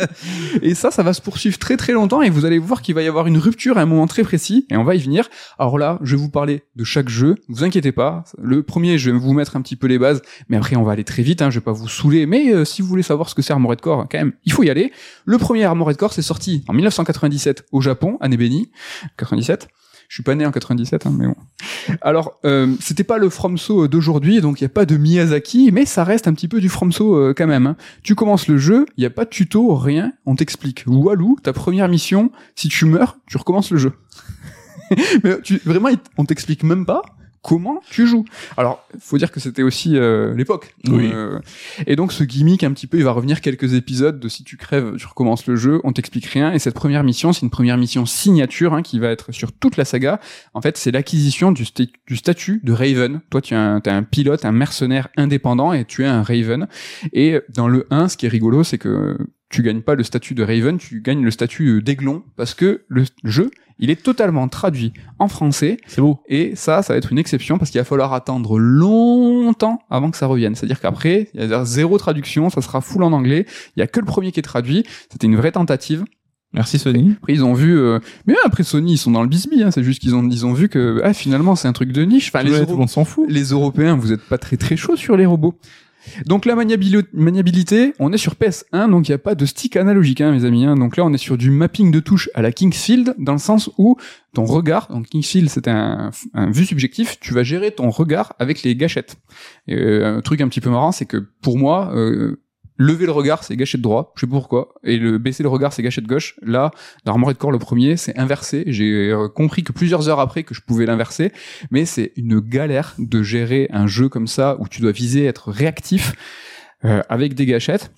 et ça, ça va se poursuivre très très longtemps et vous allez voir qu'il va y avoir une rupture à un moment très précis et on va y venir. Alors là, je vais vous parler de chaque jeu. Vous inquiétez pas. Le premier, je vais vous mettre un petit peu les bases, mais après on va aller très vite. Hein, je vais pas vous saouler. Mais euh, si vous voulez savoir ce que c'est Armored Core, quand même, il faut y aller. Le premier Armored Core, c'est sorti en 1997 au Japon, année bénie, 97. Je suis pas né en 97, hein, mais bon. Alors, euh, c'était pas le FromSo d'aujourd'hui, donc il y a pas de Miyazaki, mais ça reste un petit peu du FromSo euh, quand même. hein. Tu commences le jeu, il y a pas de tuto, rien, on t'explique. Walou, ta première mission, si tu meurs, tu recommences le jeu. mais tu, vraiment, on t'explique même pas comment tu joues. Alors, faut dire que c'était aussi euh, l'époque. Oui. Euh, et donc ce gimmick un petit peu, il va revenir quelques épisodes de si tu crèves, tu recommences le jeu, on t'explique rien. Et cette première mission, c'est une première mission signature hein, qui va être sur toute la saga. En fait, c'est l'acquisition du, sta- du statut de Raven. Toi, tu es un, t'es un pilote, un mercenaire indépendant et tu es un Raven. Et dans le 1, ce qui est rigolo, c'est que tu gagnes pas le statut de Raven, tu gagnes le statut euh, d'Aiglon parce que le jeu, il est totalement traduit en français C'est beau. et ça, ça va être une exception parce qu'il va falloir attendre longtemps avant que ça revienne. C'est-à-dire qu'après, il y a zéro traduction, ça sera full en anglais. Il y a que le premier qui est traduit. C'était une vraie tentative. Merci Sony. Après, ils ont vu, euh, mais après Sony, ils sont dans le bisbee. Hein, c'est juste qu'ils ont, ils ont vu que ah, finalement, c'est un truc de niche. Enfin, les, Ouais, Euro- tout le monde s'en fout. les Européens, vous êtes pas très très chauds sur les robots. Donc la maniabili- maniabilité, on est sur PS1, donc il n'y a pas de stick analogique, hein, mes amis. hein. Donc là, on est sur du mapping de touches à la Kingsfield, dans le sens où ton regard, donc Kingsfield, c'est un, un vue subjectif, tu vas gérer ton regard avec les gâchettes. Et, euh, un truc un petit peu marrant, c'est que pour moi, euh, lever le regard, c'est gâchette droit, je sais pourquoi, et le baisser le regard, c'est gâchette gauche. Là, dans Armored Core, le premier, c'est inversé. J'ai euh, compris que plusieurs heures après que je pouvais l'inverser, mais c'est une galère de gérer un jeu comme ça où tu dois viser être réactif euh, avec des gâchettes.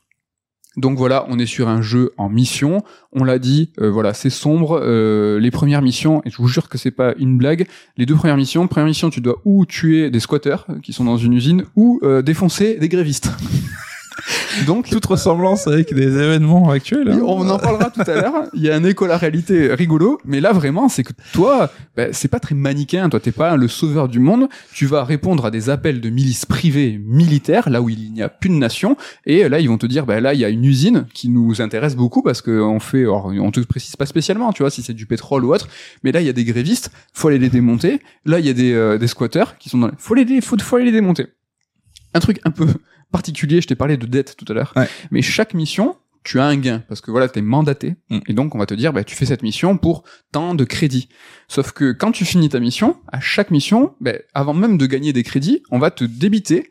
Donc voilà, on est sur un jeu en mission. On l'a dit, euh, voilà, c'est sombre. euh, les premières missions, et je vous jure que c'est pas une blague. Les deux premières missions, première mission, tu dois ou tuer des squatteurs euh, qui sont dans une usine, ou euh, défoncer des grévistes. Donc Toute ressemblance avec des événements actuels. hein. on en parlera tout à l'heure. Il y a un écho à la réalité rigolo, mais là vraiment, c'est que toi, bah, c'est pas très manichéen. Toi, t'es pas le sauveur du monde. Tu vas répondre à des appels de milices privées militaires, là où il n'y a plus de nation, et là ils vont te dire, bah là il y a une usine qui nous intéresse beaucoup parce que on fait, alors, on te précise pas spécialement, tu vois, si c'est du pétrole ou autre, mais là il y a des grévistes, faut aller les démonter. Là il y a des, euh, des squatteurs qui sont dans, les... faut les, faut, faut aller les démonter. Un truc un peu particulier, je t'ai parlé de dette tout à l'heure, Ouais. mais chaque mission, tu as un gain parce que voilà, t'es mandaté Mm. et donc on va te dire bah tu fais cette mission pour tant de crédits. Sauf que quand tu finis ta mission, à chaque mission, bah, avant même de gagner des crédits, on va te débiter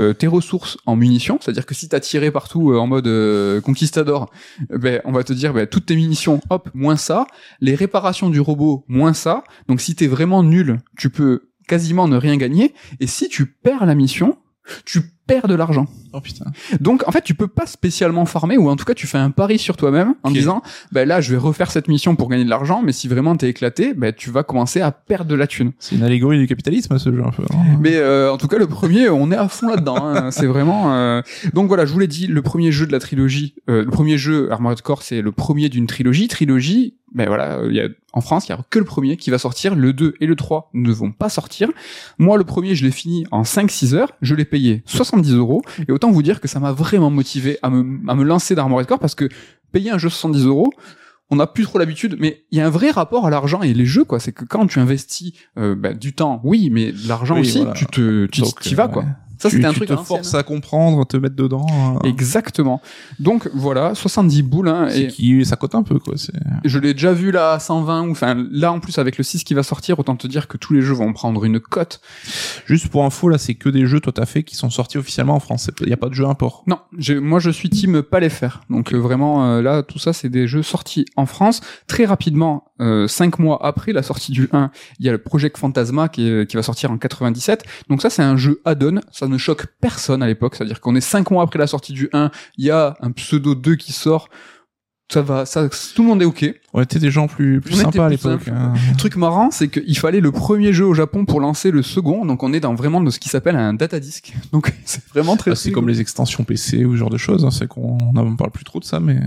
euh, tes ressources en munitions, c'est-à-dire que si t'as tiré partout euh, en mode euh, conquistador, ben on va te dire ben, toutes tes munitions, hop, moins ça, les réparations du robot, moins ça. Donc si t'es vraiment nul, tu peux quasiment ne rien gagner. Et si tu perds la mission, tu perds de l'argent. Oh putain. Donc en fait, tu peux pas spécialement farmer ou en tout cas tu fais un pari sur toi-même en disant ben là je vais refaire cette mission pour gagner de l'argent, mais si vraiment t'es éclaté, ben tu vas commencer à perdre de la thune. C'est une allégorie du capitalisme ce jeu un peu. hein. Mais euh, en tout cas le premier, on est à fond là-dedans. hein. C'est vraiment. euh, Donc voilà, je vous l'ai dit, le premier jeu de la trilogie, euh, le premier jeu Armored Core, c'est le premier d'une trilogie. Trilogie, ben voilà, il y a, en France, il y a que le premier qui va sortir, le 2 et le 3 ne vont pas sortir. Moi, le premier, je l'ai fini en 5-6 heures, je l'ai payé 70 euros, et autant vous dire que ça m'a vraiment motivé à me, à me lancer d'Armored Core, parce que payer un jeu 70 euros, on n'a plus trop l'habitude, mais il y a un vrai rapport à l'argent et les jeux, quoi. C'est que quand tu investis euh, ben, du temps, oui, mais de l'argent Oui, aussi, voilà. tu te, tu vas, euh, quoi. Ça, tu, c'était un tu truc te à l'ancienne, forces à comprendre, te mettre dedans. hein. Exactement. Donc voilà, 70 boules, hein, et qui, ça cote un peu, quoi. Je l'ai déjà vu là à 120, ou enfin là en plus avec le 6 qui va sortir, autant te dire que tous les jeux vont prendre une cote. Juste pour info, là, c'est que des jeux, toi, t'as fait, qui sont sortis officiellement en France. Il y a pas de jeu import. Non, moi je suis team pas les faire. Donc euh, vraiment euh, là tout ça c'est des jeux sortis en France très rapidement. Euh, cinq mois après la sortie du 1, il y a le Project Phantasma qui, est- qui va sortir en 97. Donc ça c'est un jeu add-on, ça ne choque personne à l'époque. C'est-à-dire qu'on est cinq mois après la sortie du 1, il y a un pseudo 2 qui sort. Ça va, ça, tout le monde est ok. On était des gens plus, plus sympas à l'époque. hein. Truc marrant, c'est qu'il fallait le premier jeu au Japon pour lancer le second, donc on est dans vraiment de ce qui s'appelle un data disk. Donc c'est vraiment très. Ah, c'est comme les extensions PC ou ce genre de choses. Hein. C'est qu'on on parle plus trop de ça, mais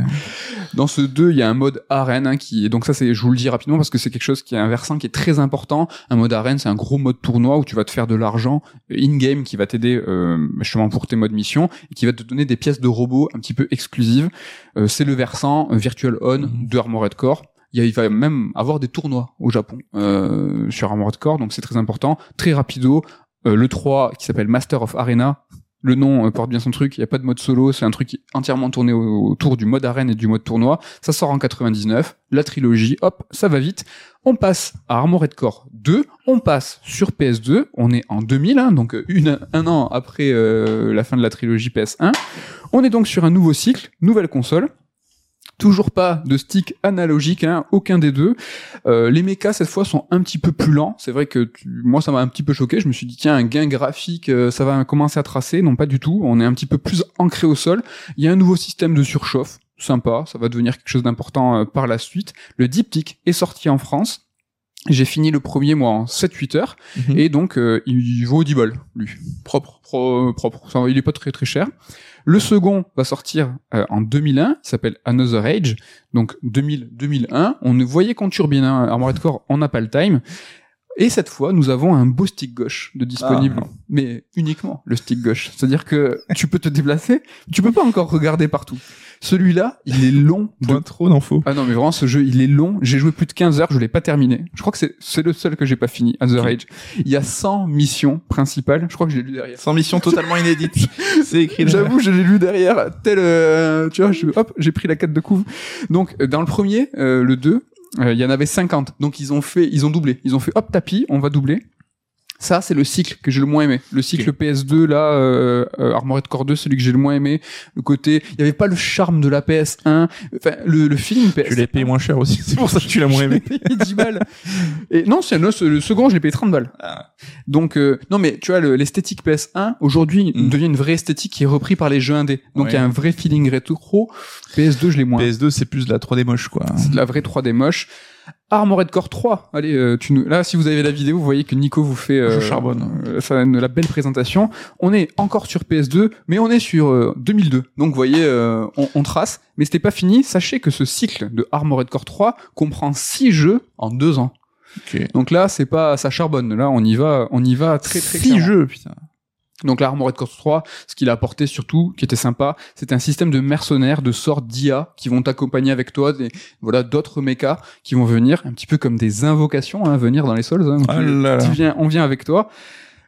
Dans ce 2, il y a un mode arène hein, qui donc ça c'est je vous le dis rapidement parce que c'est quelque chose qui est un versant qui est très important. Un mode arène, c'est un gros mode tournoi où tu vas te faire de l'argent in game qui va t'aider euh, justement pour tes modes mission et qui va te donner des pièces de robots un petit peu exclusives. Euh, c'est le versant Virtual On Mhm. de Armored Core. Il, y a- il va même avoir des tournois au Japon euh, sur Armored Core, donc c'est très important. Très rapido. Euh, le 3 qui s'appelle Master of Arena. Le nom euh, porte bien son truc, il n'y a pas de mode solo, c'est un truc entièrement tourné au- autour du mode arène et du mode tournoi. Ça sort en 99, la trilogie, hop, ça va vite. On passe à Armored Core 2, on passe sur PS2, on est en 2000, hein, donc euh, une, un an après euh, la fin de la trilogie PS1. On est donc sur un nouveau cycle, nouvelle console. Toujours pas de stick analogique, hein, aucun des deux. Euh, les mechas cette fois sont un petit peu plus lents. C'est vrai que tu- moi ça m'a un petit peu choqué. Je me suis dit tiens un gain graphique, euh, ça va commencer à tracer. Non pas du tout. On est un petit peu plus ancré au sol. Il y a un nouveau système de surchauffe, sympa. Ça va devenir quelque chose d'important euh, par la suite. Le diptyque est sorti en France. J'ai fini le premier mois en 7-8 heures Mhm. et donc euh, il vaut 10 balles lui propre Pro- propre il est pas très très cher le second va sortir euh, en 2001 il s'appelle Another Age. Donc 2000 2001 on ne voyait qu'on turbine hein, Armored Core on n'a pas le time et cette fois, nous avons un beau stick gauche de disponible, Ah. mais uniquement le stick gauche. C'est-à-dire que tu peux te déplacer, tu peux pas encore regarder partout. Celui-là, il est long de trop d'infos. ah non, mais vraiment, ce jeu, il est long. J'ai joué plus de 15 heures, je l'ai pas terminé. Je crois que c'est, c'est le seul que j'ai pas fini, à The Rage. Il y a 100 missions principales. Je crois que je l'ai lu derrière. Sans mission totalement inédite. c'est écrit là. J'avoue, je l'ai lu derrière, tel, euh, tu vois, je, hop, j'ai pris la quête de couve. Donc, euh, dans le premier, euh, le 2, euh, il y en avait 50. Donc, ils ont fait, ils ont doublé. Ils ont fait, hop, tapis, on va doubler. Ça, c'est le cycle que j'ai le moins aimé. Le cycle PS2, là, euh, euh, Armored Core 2, celui que j'ai le moins aimé. Le côté, il y avait pas le charme de la PS1. Enfin, le, le feeling PS1. Tu l'as payé moins cher aussi. C'est pour ça que tu l'as moins aimé. L'ai payé 10 balles. Et non, c'est le, le second, je l'ai payé 30 balles. Ah. Donc euh, non mais tu vois le- l'esthétique PS1 aujourd'hui Mm. devient une vraie esthétique qui est reprise par les jeux indés. Donc il y a un vrai feeling rétro. PS2 je l'ai moins. PS2, c'est plus de la 3D moche, quoi. C'est de la vraie 3D moche. Armored Core 3. Allez, euh, tu nous... là si vous avez la vidéo, vous voyez que Nico vous fait Je charbonne. euh, la belle présentation. On est encore sur PS2, mais on est sur euh, 2002. Donc vous voyez, euh, on, on trace. Mais c'était pas fini. Sachez que ce cycle de Armored Core 3 comprend six jeux en deux ans. Ok. Donc là, c'est pas ça charbonne. Là, on y va, on y va très très Six clairement. jeux, putain. Donc là, Armored Core 3, ce qu'il a apporté surtout, qui était sympa, c'est un système de mercenaires, de sortes d'IA qui vont t'accompagner avec toi, des voilà d'autres mechas qui vont venir, un petit peu comme des invocations, hein, venir dans les sols. Hein, Ah là là. viens, on vient avec toi.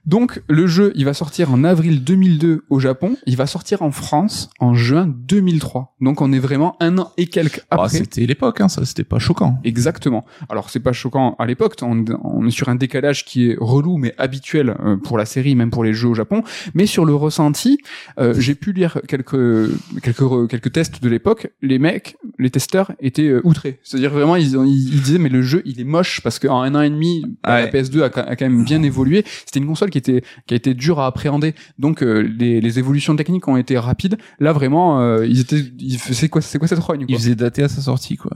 Donc le jeu, il va sortir en avril 2002 au Japon, il va sortir en France en juin 2003. Donc on est vraiment un an et quelques Ah, après. c'était l'époque, hein, ça, c'était pas choquant. Exactement. Alors c'est pas choquant à l'époque, on, on est sur un décalage qui est relou mais habituel euh, pour la série, même pour les jeux au Japon. Mais sur le ressenti, euh, j'ai pu lire quelques quelques quelques tests de l'époque. Les mecs, les testeurs étaient euh, outrés. C'est-à-dire vraiment ils, disaient mais le jeu il est moche parce qu'en un an et demi bah, Ouais. la PS2 a, a quand même bien évolué. C'était une console qui était qui a été dur à appréhender. Donc euh, les, les évolutions techniques ont été rapides. Là vraiment, euh, ils étaient, ils- c'est quoi, c'est quoi cette rogne Il quoi. faisait dater à sa sortie, quoi.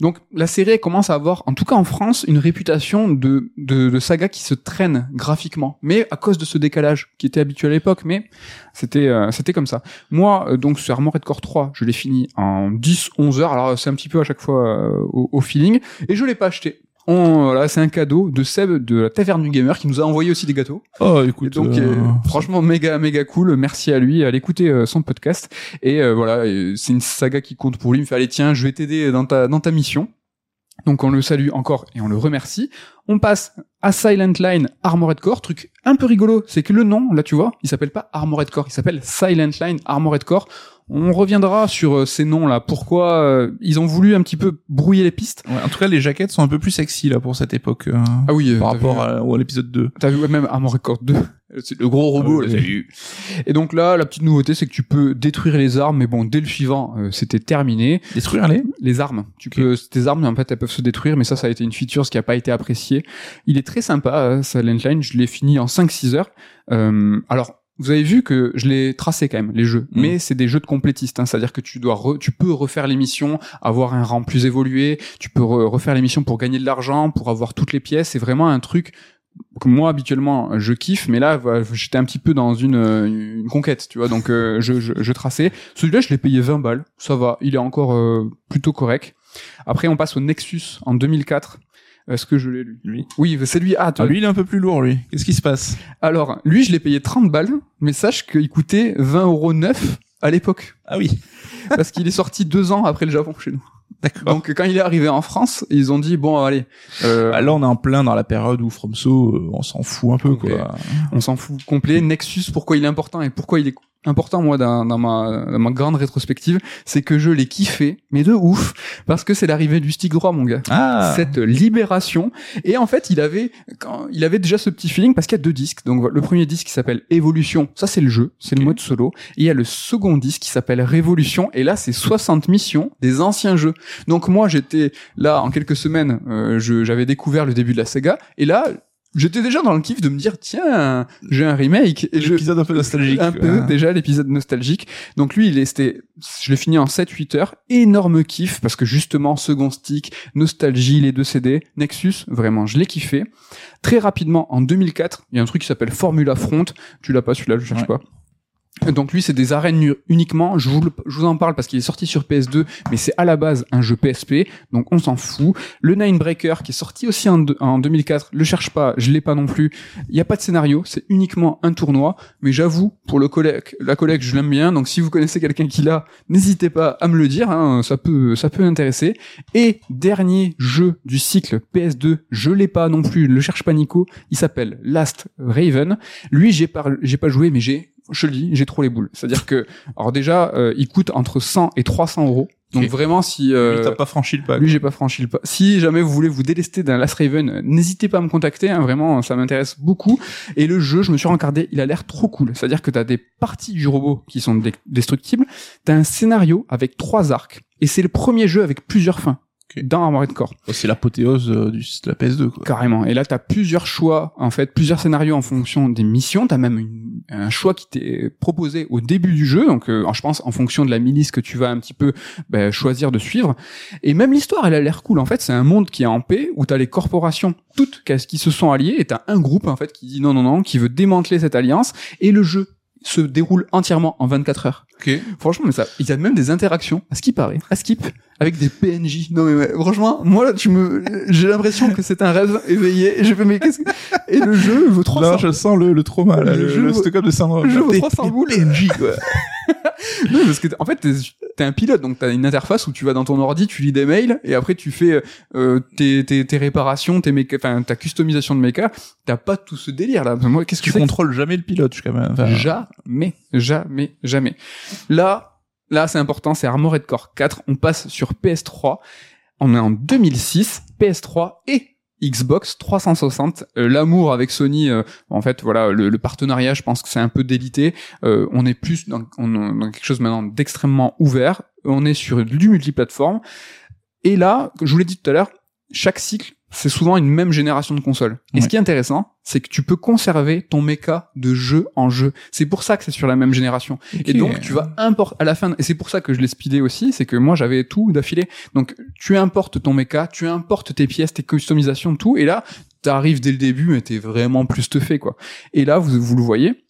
Donc la série elle commence à avoir, en tout cas en France, une réputation de, de, de saga qui se traîne graphiquement, mais à cause de ce décalage qui était habituel à l'époque, mais c'était euh, c'était comme ça. Moi, euh, donc sur Armored Core 3, je l'ai fini en 10-11 heures, alors c'est un petit peu à chaque fois euh, au, au feeling, et je l'ai pas acheté. On, voilà, c'est un cadeau de Seb de la Taverne du Gamer qui nous a envoyé aussi des gâteaux. Oh, Et écoute. donc euh, euh, franchement méga méga cool, merci à lui, à l'écouter euh, son podcast et euh, voilà, c'est une saga qui compte pour lui, il me fait allez tiens, je vais t'aider dans ta dans ta mission. Donc on le salue encore et on le remercie. On passe à Silent Line Armored Core, truc un peu rigolo, c'est que le nom là tu vois, il s'appelle pas Armored Core, il s'appelle Silent Line Armored Core. On reviendra sur euh, ces noms là, pourquoi euh, ils ont voulu un petit peu brouiller les pistes. ouais, en tout cas, les jaquettes sont un peu plus sexy, là, pour cette époque. euh, Ah oui, par rapport à, à l'épisode 2. T'as vu ouais, même Armored Core 2 C'est le gros robot, Ah là. Et donc là, la petite nouveauté, c'est que tu peux détruire les armes, mais bon, dès le suivant, euh, c'était terminé. Détruire les Les armes, tu peux, tes armes, en fait, elles peuvent se détruire, mais ça, ça a été une feature, ce qui a pas été apprécié. Il est très sympa, euh, Silent Line, je l'ai fini en 5-6 heures. Euh, alors, vous avez vu que je l'ai tracé quand même, les jeux. Mm. Mais c'est des jeux de complétistes, hein, c'est-à-dire que tu dois, re- tu peux refaire les missions, avoir un rang plus évolué, tu peux re- refaire les missions pour gagner de l'argent, pour avoir toutes les pièces. C'est vraiment un truc que moi habituellement je kiffe, mais là j'étais un petit peu dans une, une conquête, tu vois. Donc euh, je, je, je traçais. Celui-là, je l'ai payé 20 balles, ça va, il est encore euh, plutôt correct. Après, on passe au Nexus en 2004. Est-ce que je l'ai lu Lui? Oui, c'est lui. Ah, Ah, lui, il est un peu plus lourd, lui. Qu'est-ce qui se passe? Alors, lui, je l'ai payé 30 balles, mais sache qu'il coûtait 20 euros neuf à l'époque, Ah oui. parce qu'il est sorti deux ans après le Japon chez nous. D'accord. Donc, quand il est arrivé en France, ils ont dit bon, allez, euh, Ah, là, on est en plein dans la période où FromSo, euh, on s'en fout un peu, quoi. on s'en fout complet. Nexus, pourquoi il est important et pourquoi il est important moi dans, dans ma, dans ma grande rétrospective, c'est que je l'ai kiffé, mais de ouf, parce que c'est l'arrivée du stick droit, mon gars. Ah. cette libération. Et en fait il avait quand il avait déjà ce petit feeling parce qu'il y a deux disques. Donc le premier disque qui s'appelle Évolution ça c'est le jeu c'est le mode solo. Et il y a le second disque qui s'appelle Révolution. Et là c'est 60 missions des anciens jeux. Donc moi j'étais là en quelques semaines euh, j'avais découvert le début de la Sega. Et là j'étais déjà dans le kiff de me dire tiens j'ai un remake et je L'épisode un peu nostalgique. un peu quoi. déjà l'épisode nostalgique. Donc lui, il est, c'était, je l'ai fini en 7-8 heures. Énorme kiff parce que justement, second stick, nostalgie, les deux CD, Nexus, vraiment, je l'ai kiffé. Très rapidement, en 2004, il y a un truc qui s'appelle Formula Front. Tu l'as pas, celui-là, je cherche Ouais. pas. Donc lui, c'est des arènes uniquement. Je vous, en parle parce qu'il est sorti sur PS2, mais c'est à la base un jeu PSP, donc on s'en fout. Le Ninebreaker qui est sorti aussi en, deux- en 2004, le cherche pas, je l'ai pas non plus. Il y a pas de scénario, c'est uniquement un tournoi. Mais j'avoue, pour le collègue, la collègue, je l'aime bien. Donc si vous connaissez quelqu'un qui l'a, n'hésitez pas à me le dire. hein, ça peut, ça intéresser. Et dernier jeu du cycle PS2, je l'ai pas non plus, le cherche pas Nico. Il s'appelle Last Raven. Lui, j'ai pas joué, mais j'ai, je le dis, j'ai trop les boules. C'est-à-dire que, alors déjà, euh, il coûte entre 100 et 300 euros. Donc vraiment, si euh, Lui, t'as pas franchi le pas. lui, j'ai pas franchi le pas. Si jamais vous voulez vous délester d'un Last Raven, n'hésitez pas à me contacter. hein, vraiment, ça m'intéresse beaucoup. Et le jeu, je me suis rencardé, il a l'air trop cool. C'est-à-dire que t'as des parties du robot qui sont destructibles. T'as un scénario avec trois arcs. Et c'est le premier jeu avec plusieurs fins. Ok. Dans Armored Core. Oh, c'est l'apothéose euh, de la PS2, quoi. Carrément. Et là, t'as plusieurs choix, en fait, plusieurs scénarios en fonction des missions. T'as même une- un choix qui t'est proposé au début du jeu. Donc, euh, je pense, en fonction de la milice que tu vas un petit peu ben, choisir de suivre. Et même l'histoire, elle a l'air cool. En fait, c'est un monde qui est en paix, où t'as les corporations toutes qui se sont alliées, et t'as un groupe, en fait, qui dit non, non, non, qui veut démanteler cette alliance. Et le jeu se déroule entièrement en 24 heures. Ok. Franchement, mais ça, il y a même des interactions, à ce qui paraît, à skip, avec des PNJ. Non mais ouais, franchement, moi là, tu me, j'ai l'impression que c'est un rêve éveillé. Et je fais mais qu'est-ce que, et le jeu vaut 300. Là, je sens le, le trauma, là, Le le, jeu le vaut- stock-up de syndrome. le jeu vaut Des- 300 des boules. PNJ, quoi. Non, parce que en fait, t'es, t'es un pilote, donc t'as une interface où tu vas dans ton ordi, tu lis des mails, et après tu fais euh, tes, tes, tes réparations, tes méca, enfin ta customisation de méca. T'as pas tout ce délire là. Moi, qu'est-ce que Tu contrôles jamais le pilote, jusqu'à même. Enfin, Jamais, jamais, jamais. Là, là, c'est important, c'est Armored Core 4. On passe sur PS3. On est en 2006, PS3 et Xbox 360. Euh, L'amour avec Sony, euh, en fait, voilà, le, partenariat, je pense que c'est un peu délité. Euh, on est plus dans quelque chose maintenant d'extrêmement ouvert. On est sur du multiplateforme. Et là, je vous l'ai dit tout à l'heure, chaque cycle c'est souvent une même génération de consoles. Et Ouais. ce qui est intéressant, c'est que tu peux conserver ton méca de jeu en jeu. C'est pour ça que c'est sur la même génération. Et donc tu vas importer à la fin et c'est pour ça que je l'ai speedé aussi, c'est que moi j'avais tout d'affilée. Donc tu importes ton mecha, tu importes tes pièces, tes customisations, tout et là t'arrives dès le début mais t'es vraiment plus stuffé quoi. Et là vous vous le voyez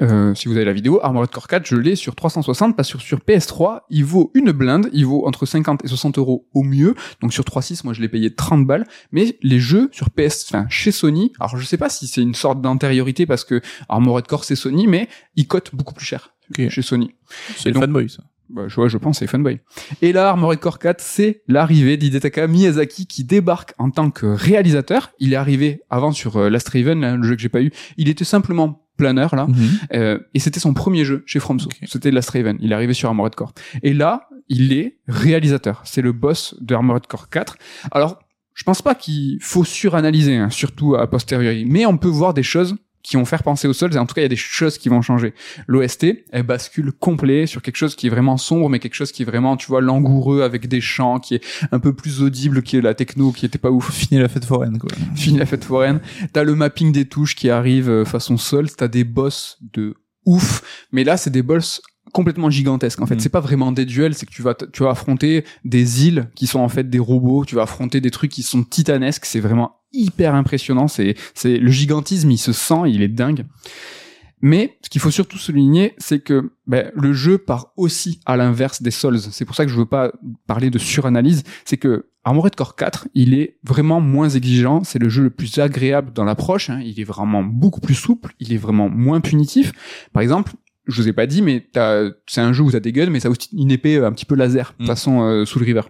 euh, si vous avez la vidéo, Armored Core 4, je l'ai sur 360 parce que sur PS3, il vaut une blinde, il vaut entre 50 et 60 euros au mieux. Donc sur 3.6, moi je l'ai payé 30 balles. Mais les jeux sur PS, enfin chez Sony, alors je sais pas si c'est une sorte d'antériorité parce que Armored Core c'est Sony, mais ils cotent beaucoup plus cher chez Sony. C'est le donc- fanboy, ça. Bah, je, vois, je pense, c'est Funboy. Et là, Armored Core 4, c'est l'arrivée d'Hidetaka Miyazaki qui débarque en tant que réalisateur. Il est arrivé avant sur euh, Last Raven, hein, le jeu que j'ai pas eu. Il était simplement planeur là, Mhm. euh, et c'était son premier jeu chez FromSo. C'était Last Raven. Il est arrivé sur Armored Core. Et là, il est réalisateur. C'est le boss de Armored Core 4. Alors, je pense pas qu'il faut suranalyser, hein, surtout a posteriori, mais on peut voir des choses qui vont faire penser aux Souls, et en tout cas, il y a des choses qui vont changer. L'OST, elle bascule complet sur quelque chose qui est vraiment sombre, mais quelque chose qui est vraiment, tu vois, langoureux, avec des chants, qui est un peu plus audible que la techno, qui était pas ouf. Fini la fête foraine, quoi. Fini la fête foraine. T'as le mapping des touches qui arrive euh, façon Souls, t'as des boss de ouf, mais là, c'est des boss complètement gigantesques. En fait, Mm. c'est pas vraiment des duels, c'est que tu vas, tu vas affronter des îles qui sont en fait des robots, tu vas affronter des trucs qui sont titanesques, c'est vraiment hyper impressionnant, c'est, c'est, le gigantisme, il se sent, il est dingue. Mais ce qu'il faut surtout souligner, c'est que ben, le jeu part aussi à l'inverse des Souls. C'est pour ça que je veux pas parler de suranalyse. C'est que Armored Core 4, il est vraiment moins exigeant. C'est le jeu le plus agréable dans l'approche. hein. Il est vraiment beaucoup plus souple. Il est vraiment moins punitif. Par exemple, je vous ai pas dit, mais c'est un jeu où t'as des guns, mais t'as aussi une épée euh, un petit peu laser, Mm. façon euh, Soul River.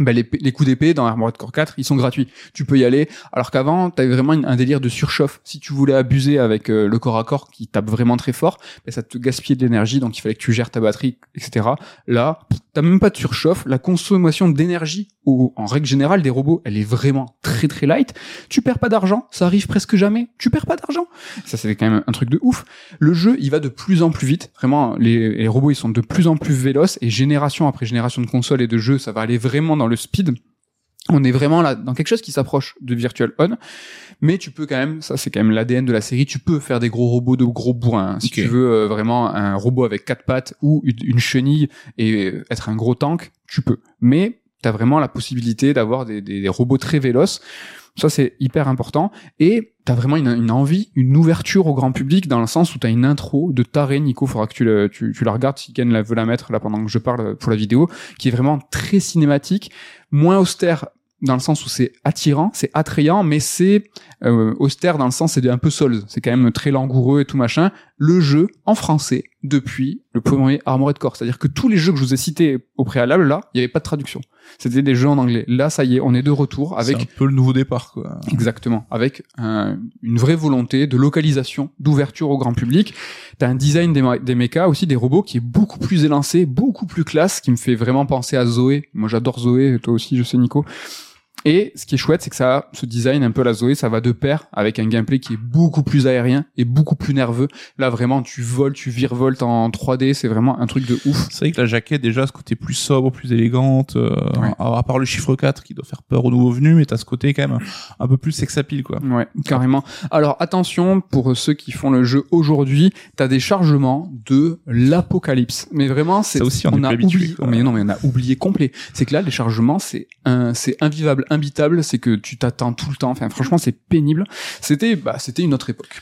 Ben, les, les coups d'épée dans Armored Core 4, ils sont gratuits. Tu peux y aller. Alors qu'avant, t'avais vraiment un délire de surchauffe. Si tu voulais abuser avec euh, le corps à corps qui tape vraiment très fort, ben, ça te gaspillait de l'énergie, donc il fallait que tu gères ta batterie, etc. Là, t'as même pas de surchauffe. La consommation d'énergie, en règle générale, des robots, elle est vraiment très très light. Tu perds pas d'argent, ça arrive presque jamais. Tu perds pas d'argent. Ça, c'est quand même un truc de ouf. Le jeu, il va de plus en plus vite. Vraiment, les, les robots, ils sont de plus en plus véloces et génération après génération de consoles et de jeux, ça va aller vraiment dans le speed. On est vraiment là dans quelque chose qui s'approche de Virtual On, mais tu peux quand même, ça c'est quand même l'ADN de la série, tu peux faire des gros robots de gros bourrins. hein. Si tu veux euh, vraiment un robot avec quatre pattes ou une, une chenille et être un gros tank, tu peux. Mais t'as vraiment la possibilité d'avoir des, des- des robots très véloces. Ça c'est hyper important et t'as vraiment une, une envie, une ouverture au grand public dans le sens où t'as une intro de taré, Nico, faudra que tu, le- tu, tu la regardes si Ken la veut la mettre là pendant que je parle pour la vidéo, qui est vraiment très cinématique, moins austère dans le sens où c'est attirant, c'est attrayant, mais c'est euh, austère dans le sens c'est un peu Souls, c'est quand même très langoureux et tout machin. Le jeu en français depuis le premier Armored Core, c'est-à-dire que tous les jeux que je vous ai cités au préalable là, il n'y avait pas de traduction. C'était des jeux en anglais. Là, ça y est, on est de retour avec un peu le nouveau départ, quoi. Exactement, avec un- une vraie volonté de localisation, d'ouverture au grand public. T'as un design des, des mechas aussi, des robots qui est beaucoup plus élancé, beaucoup plus classe, qui me fait vraiment penser à Zoé. Moi j'adore Zoé, toi aussi je sais Nico. Et ce qui est chouette, c'est que ça, a ce design un peu la Zoé, ça va de pair avec un gameplay qui est beaucoup plus aérien et beaucoup plus nerveux. Là vraiment, tu voles, tu virevoltes en 3D, c'est vraiment un truc de ouf. C'est vrai que la jaquette, déjà, ce côté plus sobre, plus élégante, euh, Ouais. à part le chiffre 4 qui doit faire peur aux nouveaux venus, mais t'as ce côté quand même un peu plus sexapile, quoi. Ouais, carrément. Alors attention, pour ceux qui font le jeu aujourd'hui, t'as des chargements de l'apocalypse. Mais vraiment, c'est Ça aussi, on est a habitué, oublié. quoi. Mais non, mais on a oublié complet. C'est que là, les chargements, c'est un, c'est invivable, imbitable. C'est que tu t'attends tout le temps. Enfin, franchement, c'est pénible. C'était, bah, c'était une autre époque.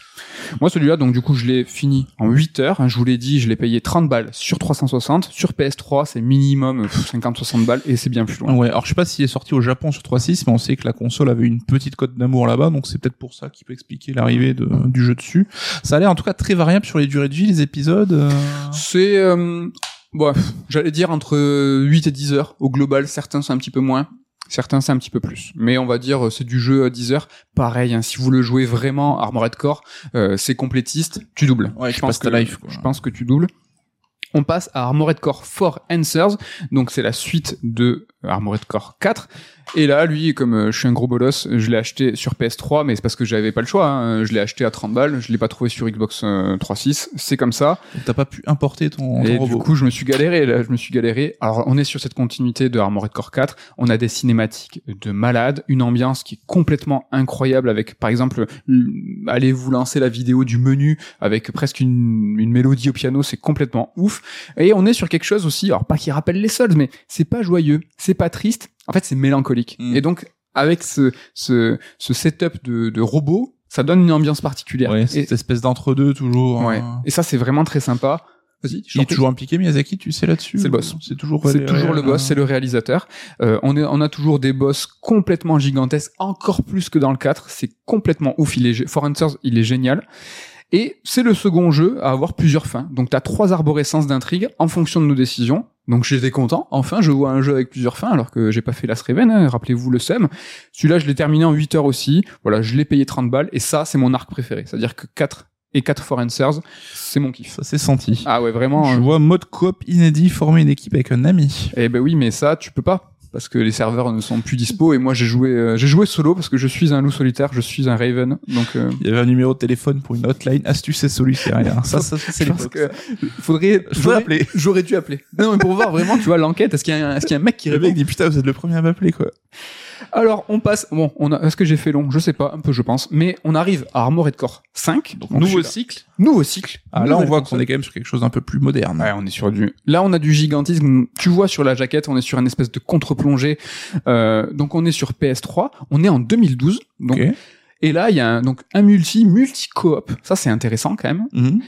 Moi, celui-là, donc du coup, je l'ai fini en 8 heures. je vous l'ai dit, je l'ai payé 30 balles sur 360. Sur PS3, c'est minimum 50-60 balles et c'est bien plus loin. Ouais, alors je sais pas s'il est sorti au Japon sur 3.6, mais on sait que la console avait une petite cote d'amour là-bas, donc c'est peut-être pour ça qui peut expliquer l'arrivée du jeu dessus. Ça a l'air en tout cas très variable sur les durées de vie, les épisodes. euh. C'est, euh, bon, j'allais dire entre 8 et 10 heures. Au global, certains sont un petit peu moins. Certains c'est un petit peu plus, mais on va dire euh, c'est du jeu à 10 heures. Pareil, hein, si vous le jouez vraiment Armored Core, euh, c'est complétiste, tu doubles. Ouais, je pense que life, je pense que tu doubles. On passe à Armored Core 4 Answers, donc c'est la suite de Armored Core 4. Et là, lui, comme euh, je suis un gros bolos, je l'ai acheté sur PS3, mais c'est parce que j'avais pas le choix. hein. Je l'ai acheté à 30 balles, je l'ai pas trouvé sur Xbox euh, 3.6. C'est comme ça. T'as pas pu importer ton, Et ton du robot. coup, je me suis galéré. Là, je me suis galéré. Alors, on est sur cette continuité de Armored Core 4. On a des cinématiques de malade, une ambiance qui est complètement incroyable avec, par exemple, l- allez vous lancer la vidéo du menu avec presque une, une mélodie au piano. C'est complètement ouf. Et on est sur quelque chose aussi, alors pas qui rappelle les Souls, mais c'est pas joyeux, c'est pas triste. En fait, c'est mélancolique. Mm. Et donc, avec ce, ce, ce setup de, de robot, ça donne une ambiance particulière. Ouais, et, cette espèce d'entre-deux toujours. ouais. hein. et ça, c'est vraiment très sympa. Vas-y, Il est toujours impliqué Miyazaki, tu sais là-dessus C'est le boss. C'est toujours. C'est toujours le boss, c'est le réalisateur. Euh, on, est, on a toujours des boss complètement gigantesques, encore plus que dans le 4. C'est complètement ouf. Il est, gé- Forensics, il est génial. Et c'est le second jeu à avoir plusieurs fins. Donc t'as trois arborescences d'intrigue en fonction de nos décisions. Donc j'étais content. Enfin, je vois un jeu avec plusieurs fins alors que j'ai pas fait Last Raven. hein. Rappelez-vous le SEM. Celui-là, je l'ai terminé en 8 heures aussi. Voilà, je l'ai payé 30 balles. Et ça, c'est mon arc préféré. C'est-à-dire que 4 et 4 Forencers, c'est mon kiff. Ça s'est senti. Ah ouais, vraiment. Je euh, vois mode coop inédit former une équipe avec un ami. Eh ben oui, mais ça, tu peux pas. Parce que les serveurs ne sont plus dispo et moi j'ai joué euh, j'ai joué solo parce que je suis un loup solitaire, je suis un Raven. Donc euh, Il y avait un numéro de téléphone pour une hotline astuce et solution. rien. Ça, ça, ça, c'est l'époque. que faudrait j'aurais- appeler. J'aurais dû appeler. Non mais pour voir vraiment, tu vois l'enquête, est-ce qu'il y a un, est-ce qu'il y a un mec qui Le répond mec dit putain, vous êtes le premier à m'appeler quoi. Alors, on passe bon, on a est-ce que j'ai fait long? Je sais pas, un peu je pense, mais on arrive à Armored Core 5. Donc, Nouveau cycle. nouveau cycle. Ah, là, on voit qu'on est quand même sur quelque chose d'un peu plus moderne. Ouais, on est sur du. Là, on a du gigantisme. Tu vois sur la jaquette, on est sur une espèce de contre-plongée. Euh, donc, on est sur PS3. On est en 2012. Donc, Ok. Et là, il y a un, donc un multi, multi coop. Ça, c'est intéressant quand même. Mhm.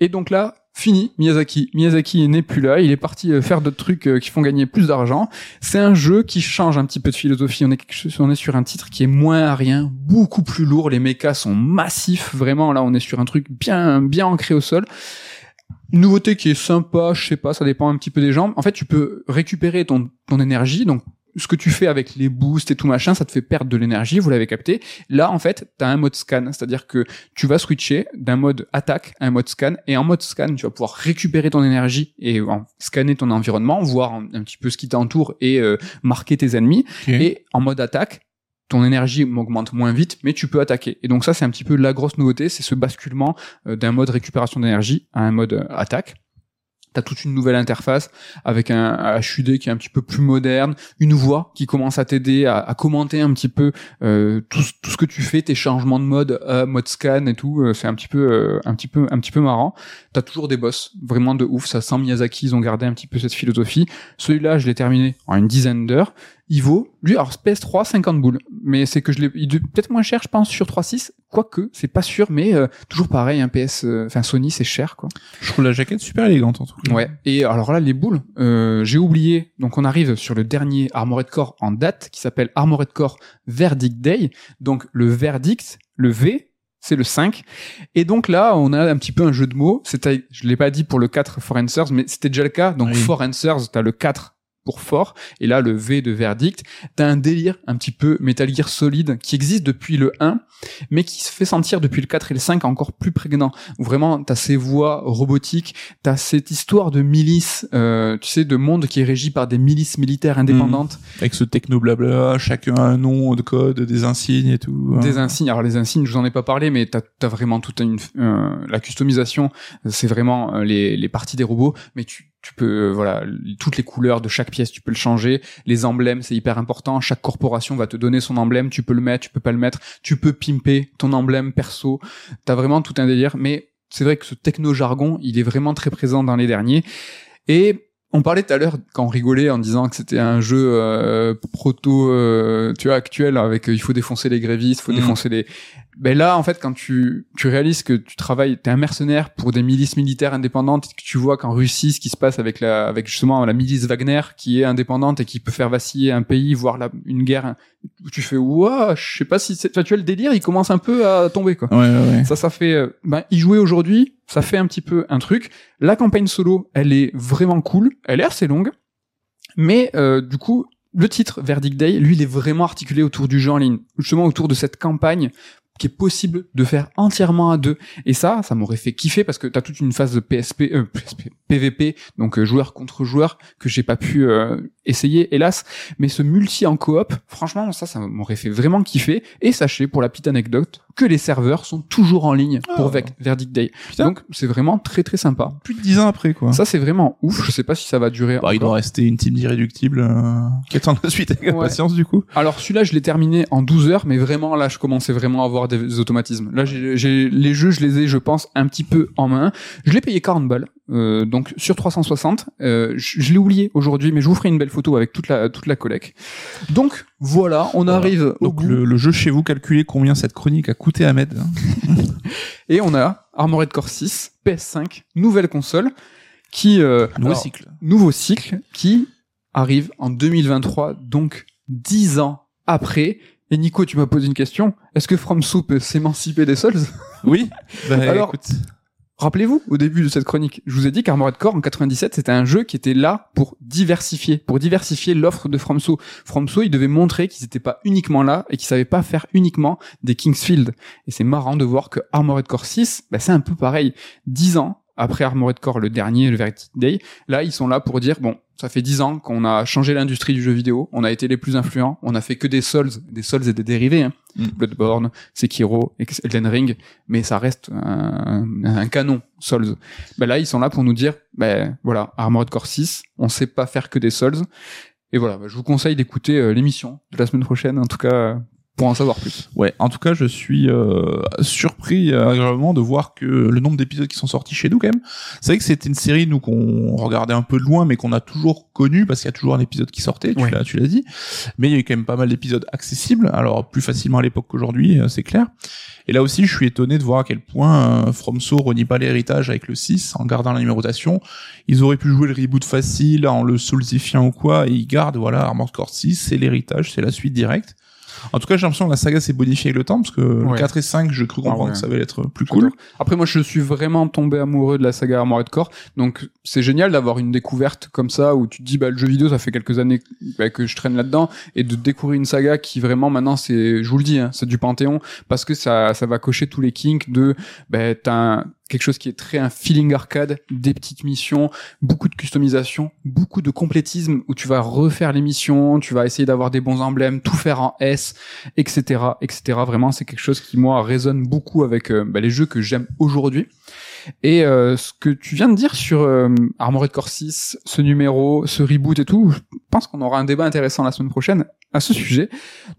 Et donc là, fini Miyazaki. Miyazaki n'est plus là. Il est parti euh, faire d'autres trucs euh, qui font gagner plus d'argent. C'est un jeu qui change un petit peu de philosophie. On est, on sur un titre qui est moins aérien, beaucoup plus lourd. Les mechas sont massifs. Vraiment, là, on est sur un truc bien, bien ancré au sol. Une nouveauté qui est sympa, je sais pas, ça dépend un petit peu des gens. En fait, tu peux récupérer ton, ton énergie, donc ce que tu fais avec les boosts et tout machin, ça te fait perdre de l'énergie, vous l'avez capté. Là, en fait, tu as un mode scan, c'est-à-dire que tu vas switcher d'un mode attaque à un mode scan, et en mode scan, tu vas pouvoir récupérer ton énergie et en- scanner ton environnement, voir un, un petit peu ce qui t'entoure et euh, marquer tes ennemis. Et en mode attaque, ton énergie augmente moins vite, mais tu peux attaquer. Et donc ça, c'est un petit peu la grosse nouveauté, c'est ce basculement euh, d'un mode récupération d'énergie à un mode euh, attaque. T'as toute une nouvelle interface avec un HUD qui est un petit peu plus moderne, une voix qui commence à t'aider à, commenter un petit peu euh, tout ce que tu fais, tes changements de mode, euh, mode scan et tout. euh, c'est un petit peu, euh, un petit peu, un petit peu marrant. T'as toujours des boss, vraiment de ouf. Ça sent Miyazaki, ils ont gardé un petit peu cette philosophie. Celui-là, je l'ai terminé en une dizaine d'heures. Il vaut, lui, alors PS3, 50 boules. Mais c'est que je l'ai, il est peut-être moins cher, je pense, sur 3.6. Quoique, c'est pas sûr, mais euh, toujours pareil, un PS, euh, enfin Sony, c'est cher, quoi. Je trouve la jaquette super élégante en tout cas. Ouais. Et alors là, les boules, euh, j'ai oublié. Donc on arrive sur le dernier Armored Core en date, qui s'appelle Armored Core Verdict Day. Donc le verdict, le V, c'est le 5. Et donc là, on a un petit peu un jeu de mots. C'était, je l'ai pas dit pour le 4 For Answers, mais c'était déjà le cas. Donc Oui. For Answers, t'as le 4 fort, et là le V de verdict, t'as un délire un petit peu Metal Gear Solid qui existe depuis le 1, mais qui se fait sentir depuis le 4 et le 5 encore plus prégnant. Vraiment t'as ces voix robotiques, t'as cette histoire de milice, euh, tu sais, de monde qui est régi par des milices militaires indépendantes, Avec ce techno blabla, chacun a un nom de code, des insignes et tout. hein. des insignes. Alors les insignes, je vous en ai pas parlé, mais t'as as vraiment toute une euh, la customisation, c'est vraiment euh, les, les parties des robots, mais tu tu peux euh, voilà toutes les couleurs de chaque pièce, tu peux le changer. Les emblèmes, c'est hyper important. Chaque corporation va te donner son emblème, tu peux le mettre, tu peux pas le mettre. Tu peux pimper ton emblème perso. T'as vraiment tout un délire, mais c'est vrai que ce techno jargon, il est vraiment très présent dans les derniers. Et on parlait tout à l'heure quand on rigolait en disant que c'était un jeu euh, proto, euh, tu vois, actuel avec euh, il faut défoncer les grévistes, il faut Mhm. défoncer les. Ben là, en fait, quand tu tu réalises que tu travailles, t'es un mercenaire pour des milices militaires indépendantes, et que tu vois qu'en Russie, ce qui se passe avec la, avec justement la milice Wagner qui est indépendante et qui peut faire vaciller un pays, voire la, une guerre, tu fais ouah, je sais pas si c'est, tu vois, le délire, il commence un peu à tomber quoi. Ouais, ouais, ouais. Ça, ça fait, euh, ben, y jouer aujourd'hui, ça fait un petit peu un truc. La campagne solo, elle est vraiment cool. Elle est assez longue. Mais, euh, du coup, le titre Verdict Day, lui, il est vraiment articulé autour du jeu en ligne. Justement, autour de cette campagne qui est possible de faire entièrement à deux. Et ça, ça m'aurait fait kiffer parce que t'as toute une phase de PSP, euh, PSP PVP, donc euh, joueur contre joueur, que j'ai pas pu euh, essayer, hélas. Mais ce multi en coop, franchement, ça, ça m'aurait fait vraiment kiffer. Et sachez, pour la petite anecdote, que les serveurs sont toujours en ligne pour Ah. Verdict Day. Putain. Donc, c'est vraiment très très sympa. Plus de 10 ans après, quoi. Ça, c'est vraiment ouf. Je sais pas si ça va durer. Bah, il doit rester une team d'irréductibles euh, qui attend la suite avec Ouais. impatience, du coup. Alors celui-là, je l'ai terminé en 12 heures, mais vraiment là, je commençais vraiment à avoir des automatismes. Là, j'ai les jeux, je les ai, je pense, un petit peu en main. Je l'ai payé 40 balles, euh, donc sur 360. Euh, je je l'ai oublié aujourd'hui, mais je vous ferai une belle photo avec toute la toute la collecte. Donc voilà, on Voilà. arrive au Donc, bout le, le jeu chez vous, calculez combien cette chronique a coûté à Ahmed. et on a Armored Core 6, PS5, nouvelle console, qui euh, Nouveau alors, cycle. nouveau cycle qui arrive en 2023, donc 10 ans après. Et Nico, tu m'as posé une question. Est-ce que FromSo peut s'émanciper des Souls? Oui. Bah, Alors- écoute. Rappelez-vous, au début de cette chronique, je vous ai dit qu'Armored Core en 97, c'était un jeu qui était là pour diversifier, pour diversifier l'offre de FromSo. FromSo, ils devaient montrer qu'ils n'étaient pas uniquement là et qu'ils savaient pas faire uniquement des Kingsfield. Et c'est marrant de voir que Armored Core 6, bah, c'est un peu pareil. Dix ans après Armored Core, le dernier, le Verdict Day, là, ils sont là pour dire, bon, ça fait dix ans qu'on a changé l'industrie du jeu vidéo, on a été les plus influents, on a fait que des Souls, des Souls et des dérivés, hein. Mm. Bloodborne, Sekiro, Elden Ring, mais ça reste un, un canon Souls. Ben là, ils sont là pour nous dire, ben voilà, Armored Core 6, on sait pas faire que des Souls. Et voilà, ben, je vous conseille d'écouter euh, l'émission de la semaine prochaine, en tout cas, euh, pour en savoir plus. Ouais, en tout cas, je suis euh, surpris euh, agréablement de voir que le nombre d'épisodes qui sont sortis chez nous, quand même. C'est vrai que c'était une série, nous, qu'on regardait un peu de loin, mais qu'on a toujours connu parce qu'il y a toujours un épisode qui sortait, tu Ouais. l'as, tu l'as dit. Mais il y a eu quand même pas mal d'épisodes accessibles, alors plus facilement à l'époque qu'aujourd'hui, euh, c'est clair. Et là aussi, je suis étonné de voir à quel point euh, FromSo renie pas l'héritage avec le 6 en gardant la numérotation. Ils auraient pu jouer le reboot facile en le soulsifiant ou quoi, et ils gardent, voilà, Armored Core 6, c'est l'héritage, c'est la suite directe. En tout cas, j'ai l'impression que la saga s'est bonifiée avec le temps, parce que le Ouais. 4 et 5, je cru comprendre Ah ouais. que ça allait être plus cool. Après, moi, je suis vraiment tombé amoureux de la saga Armored Core, donc c'est génial d'avoir une découverte comme ça où tu te dis, bah, le jeu vidéo, ça fait quelques années bah, que je traîne là-dedans, et de découvrir une saga qui vraiment maintenant, c'est, je vous le dis, hein, c'est du panthéon, parce que ça, ça va cocher tous les kinks de, bah, t'as un- quelque chose qui est très un feeling arcade, des petites missions, beaucoup de customisation, beaucoup de complétisme où tu vas refaire les missions, tu vas essayer d'avoir des bons emblèmes, tout faire en S, etc., etc. Vraiment, c'est quelque chose qui moi résonne beaucoup avec euh, bah, les jeux que j'aime aujourd'hui. Et euh, ce que tu viens de dire sur euh, Armored Core 6, ce numéro, ce reboot et tout, je pense qu'on aura un débat intéressant la semaine prochaine à ce sujet.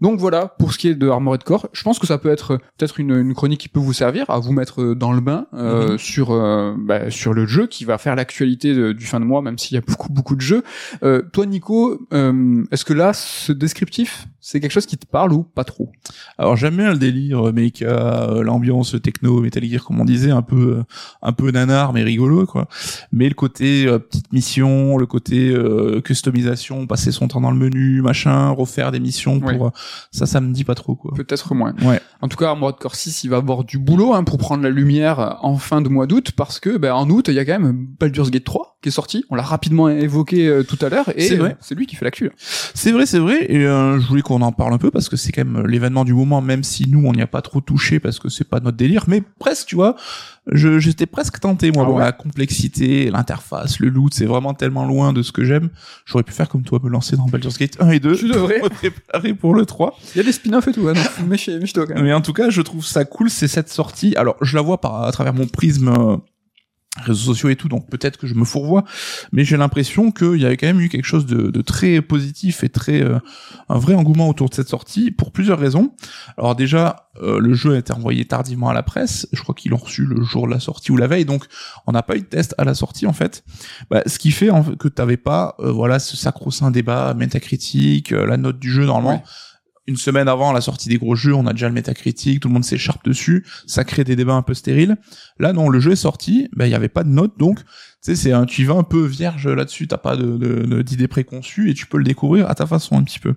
Donc voilà, pour ce qui est de Armored Core, je pense que ça peut être peut-être une, une chronique qui peut vous servir à vous mettre dans le bain euh, Mhm. sur euh, bah, sur le jeu qui va faire l'actualité du fin de mois, même s'il y a beaucoup beaucoup de jeux. Euh, toi, Nico, euh, est-ce que là, ce descriptif, c'est quelque chose qui te parle ou pas trop? Alors j'aime bien le délire euh, mecha, euh, l'ambiance techno, Metal Gear comme on disait, un peu euh, un peu nanar mais rigolo quoi. Mais le côté euh, petite mission, le côté euh, customisation, passer son temps dans le menu, machin, refaire des missions pour Ouais. euh, ça ça me dit pas trop quoi. Peut-être moins. Ouais. En tout cas, Armored Core 6, il va avoir du boulot hein, pour prendre la lumière en fin de mois d'août, parce que ben, en août, il y a quand même Baldur's Gate 3 qui est sorti. On l'a rapidement évoqué euh, tout à l'heure, et C'est vrai. c'est lui qui fait l'actu. là. C'est vrai, c'est vrai, et euh, je voulais qu'on en parle un peu parce que c'est quand même l'événement du moment, même si nous on n'y a pas trop touché parce que c'est pas notre délire, mais presque, tu vois. Je j'étais presque tenté moi. Ah Bon, ouais la complexité, l'interface, le loot, c'est vraiment tellement loin de ce que j'aime. J'aurais pu faire comme toi, me lancer dans Baldur's Gate 1 et 2. Tu devrais. me préparer pour le 3. Il y a des spin-offs et tout, hein, donc méfie- méfie-toi quand même. Mais en tout cas, je trouve ça cool, c'est cette sortie. Alors, je la vois par, à travers mon prisme euh, réseaux sociaux et tout, donc peut-être que je me fourvoie, mais j'ai l'impression qu'il y avait quand même eu quelque chose de, de très positif et très euh, un vrai engouement autour de cette sortie pour plusieurs raisons. Alors déjà, euh, le jeu a été envoyé tardivement à la presse. Je crois qu'ils l'ont reçu le jour de la sortie ou la veille, donc on n'a pas eu de test à la sortie en fait. Bah, ce qui fait en fait, que t'avais pas, euh, voilà, ce sacro-saint débat métacritique, euh, la note du jeu normalement. Une semaine avant la sortie des gros jeux, on a déjà le métacritique, tout le monde s'écharpe dessus, ça crée des débats un peu stériles. Là, non, le jeu est sorti, ben il y avait pas de note, donc tu sais, c'est un, tu y vas un peu vierge là-dessus, t'as pas de, de- d'idées préconçues et tu peux le découvrir à ta façon un petit peu.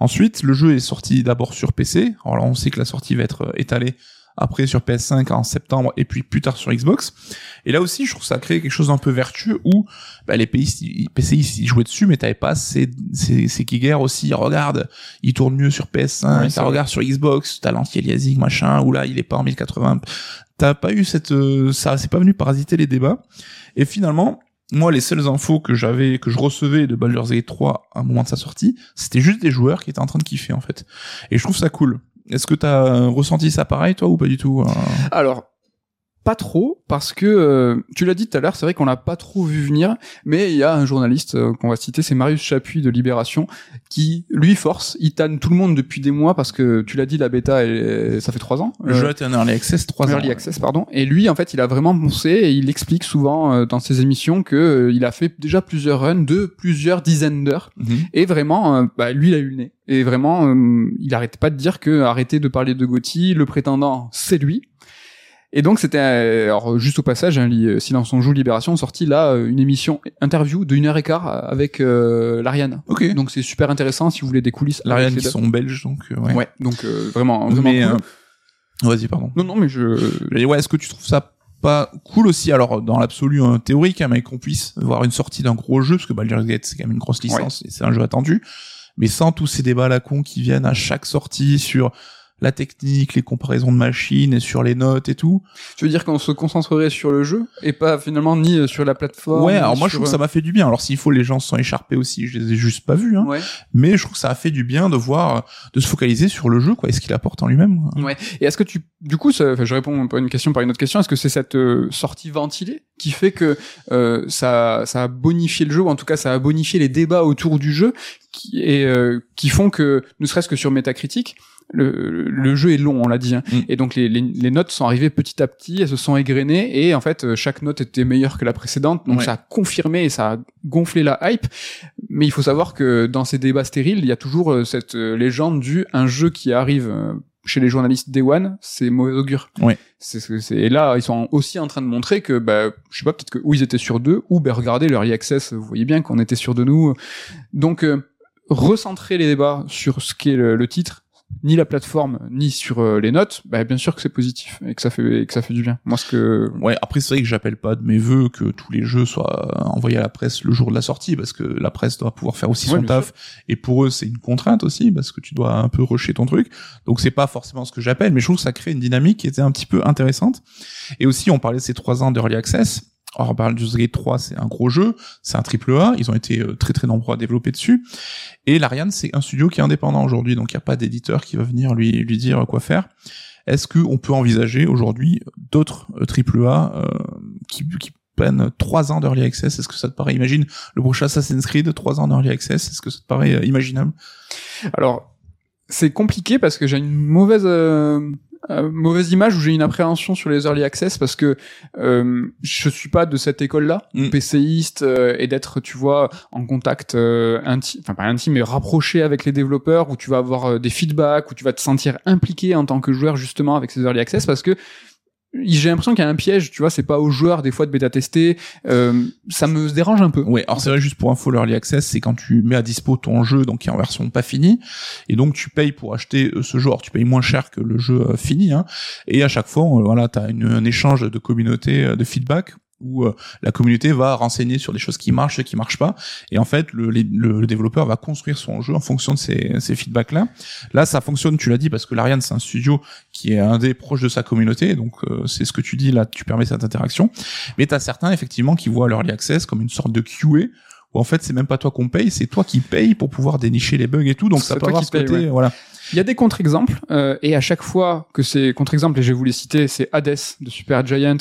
Ensuite, le jeu est sorti d'abord sur PC. Alors là, on sait que la sortie va être euh, étalée après sur PS5 en septembre et puis plus tard sur Xbox. Et là aussi, je trouve ça a créé quelque chose d'un peu vertueux où bah, les pays PCI ils jouaient dessus, mais t'avais pas ces ces, ces guerres aussi. Regarde, il tourne mieux sur PS5, ça regarde sur Xbox, t'as l'anti-aliasing machin, ou là il est pas en 1080. T'as pas eu cette euh, ça, c'est pas venu parasiter les débats. Et finalement, moi, les seules infos que j'avais, que je recevais de Baldur's Gate 3 à un moment de sa sortie, c'était juste des joueurs qui étaient en train de kiffer, en fait. Et je trouve ça cool. Est-ce que t'as ressenti ça pareil, toi, ou pas du tout hein Alors, pas trop parce que euh, tu l'as dit tout à l'heure, c'est vrai qu'on l'a pas trop vu venir, mais il y a un journaliste euh, qu'on va citer, c'est Marius Chapuis de Libération, qui lui force, il tanne tout le monde depuis des mois parce que tu l'as dit, la bêta, elle, ça fait trois ans. Le jeu est en early access trois ans. Early access, pardon. Et lui, en fait, il a vraiment poncé et il explique souvent euh, dans ses émissions que il a fait déjà plusieurs runs de plusieurs dizaines d'heures Mhm. et vraiment, bah, lui, il a eu le nez. Et vraiment, il arrêtait pas de dire que arrêtez de parler de Gotti, le prétendant, c'est lui. Et donc c'était euh, alors juste au passage, hein, li- Silence on joue Libération sorti là euh, une émission interview de une heure et quart avec euh, l'Ariane. Ok. Donc c'est super intéressant si vous voulez des coulisses. L'Ariane qui sont belges, donc euh, ouais. Ouais. Donc euh, vraiment vraiment Mais cool. euh, vas-y, pardon. Non non mais je ouais, est-ce que tu trouves ça pas cool aussi alors dans l'absolu hein, théorique hein, mais qu'on puisse voir une sortie d'un gros jeu parce que Baldur's Gate c'est quand même une grosse licence et c'est un jeu attendu mais sans tous ces débats à la con qui viennent à chaque sortie sur la technique, les comparaisons de machines, et sur les notes et tout. tu veux dire qu'on se concentrerait sur le jeu et pas finalement ni euh, sur la plateforme. ouais, alors moi je trouve que ça m'a fait du bien. Alors s'il faut, les gens se sont écharpés aussi. Je les ai juste pas vus, hein. Ouais. Mais je trouve que ça a fait du bien de voir, euh, de se focaliser sur le jeu, quoi, et ce qu'il apporte en lui-même. Ouais. Et est-ce que tu, du coup, ça, enfin, je réponds pas une question par une autre question. Est-ce que c'est cette euh, sortie ventilée qui fait que euh, ça, ça a bonifié le jeu, ou en tout cas, ça a bonifié les débats autour du jeu, qui et euh, qui font que, ne serait-ce que sur Metacritic, le, le jeu est long, on l'a dit, hein. Mm. et donc les, les, les notes sont arrivées petit à petit, elles se sont égrenées, et en fait, euh, chaque note était meilleure que la précédente, donc Ouais. ça a confirmé et ça a gonflé la hype. Mais il faut savoir que dans ces débats stériles, il y a toujours euh, cette euh, légende du un jeu qui arrive chez les journalistes Day One, c'est mauvais augure. Ouais. C'est, c'est, c'est- et là, ils sont aussi en train de montrer que, bah, je sais pas, peut-être que ou ils étaient sur deux, ou ben regardez leur early access, vous voyez bien qu'on était sur de nous. Donc, euh, recentrer les débats sur ce qu'est le, le titre, ni la plateforme, ni sur euh, les notes, bah, bien sûr que c'est positif et que ça fait et que ça fait du bien. Moi, ce que Ouais, après c'est vrai que j'appelle pas de mes vœux que tous les jeux soient envoyés à la presse le jour de la sortie parce que la presse doit pouvoir faire aussi Ouais, son taf et pour eux c'est une contrainte aussi parce que tu dois un peu rusher ton truc. Donc c'est pas forcément ce que j'appelle mais je trouve que ça crée une dynamique qui était un petit peu intéressante. Et aussi on parlait de ces trois ans d'early access. Baldur's Gate 3 c'est un gros jeu, c'est un triple A, ils ont été euh, très très nombreux à développer dessus. Et l'Ariane c'est un studio qui est indépendant aujourd'hui donc il y a pas d'éditeur qui va venir lui dire quoi faire. Est-ce qu'on peut envisager aujourd'hui d'autres euh, triple A euh, qui, prennent trois ans d'early access? Est-ce que ça te paraît imagine le prochain Assassin's Creed trois ans d'early access Est-ce que ça te paraît imaginable? Alors, c'est compliqué parce que j'ai une mauvaise euh, mauvaise image ou j'ai une appréhension sur les early access parce que euh, je suis pas de cette école-là, Mm. PCiste euh, et d'être, tu vois, en contact euh, intime, enfin pas intime mais rapproché avec les développeurs où tu vas avoir euh, des feedbacks où tu vas te sentir impliqué en tant que joueur justement avec ces early access parce que j'ai l'impression qu'il y a un piège, tu vois, c'est pas aux joueurs des fois de bêta tester, euh, ça me dérange un peu. Ouais, alors c'est vrai juste pour info l'early access, c'est quand tu mets à dispo ton jeu donc qui est en version pas finie et donc tu payes pour acheter euh, ce jeu, alors tu payes moins cher que le jeu euh, fini hein, et à chaque fois voilà, tu as un échange de communauté de feedback où euh, la communauté va renseigner sur des choses qui marchent, ce qui marchent pas, et en fait le, le, le développeur va construire son jeu en fonction de ces, ces feedbacks là. Ça fonctionne, tu l'as dit, parce que l'Ariane c'est un studio qui est un des proches de sa communauté, donc euh, c'est ce que tu dis là, tu permets cette interaction. Mais t'as certains effectivement qui voient l'early access comme une sorte de QA où en fait c'est même pas toi qu'on paye, c'est toi qui payes pour pouvoir dénicher les bugs et tout, donc ça peut avoir ce côté, ouais. voilà. Il y a des contre-exemples, euh, et à chaque fois que ces contre-exemples, et je vais vous les citer, c'est Hades de Super Giant,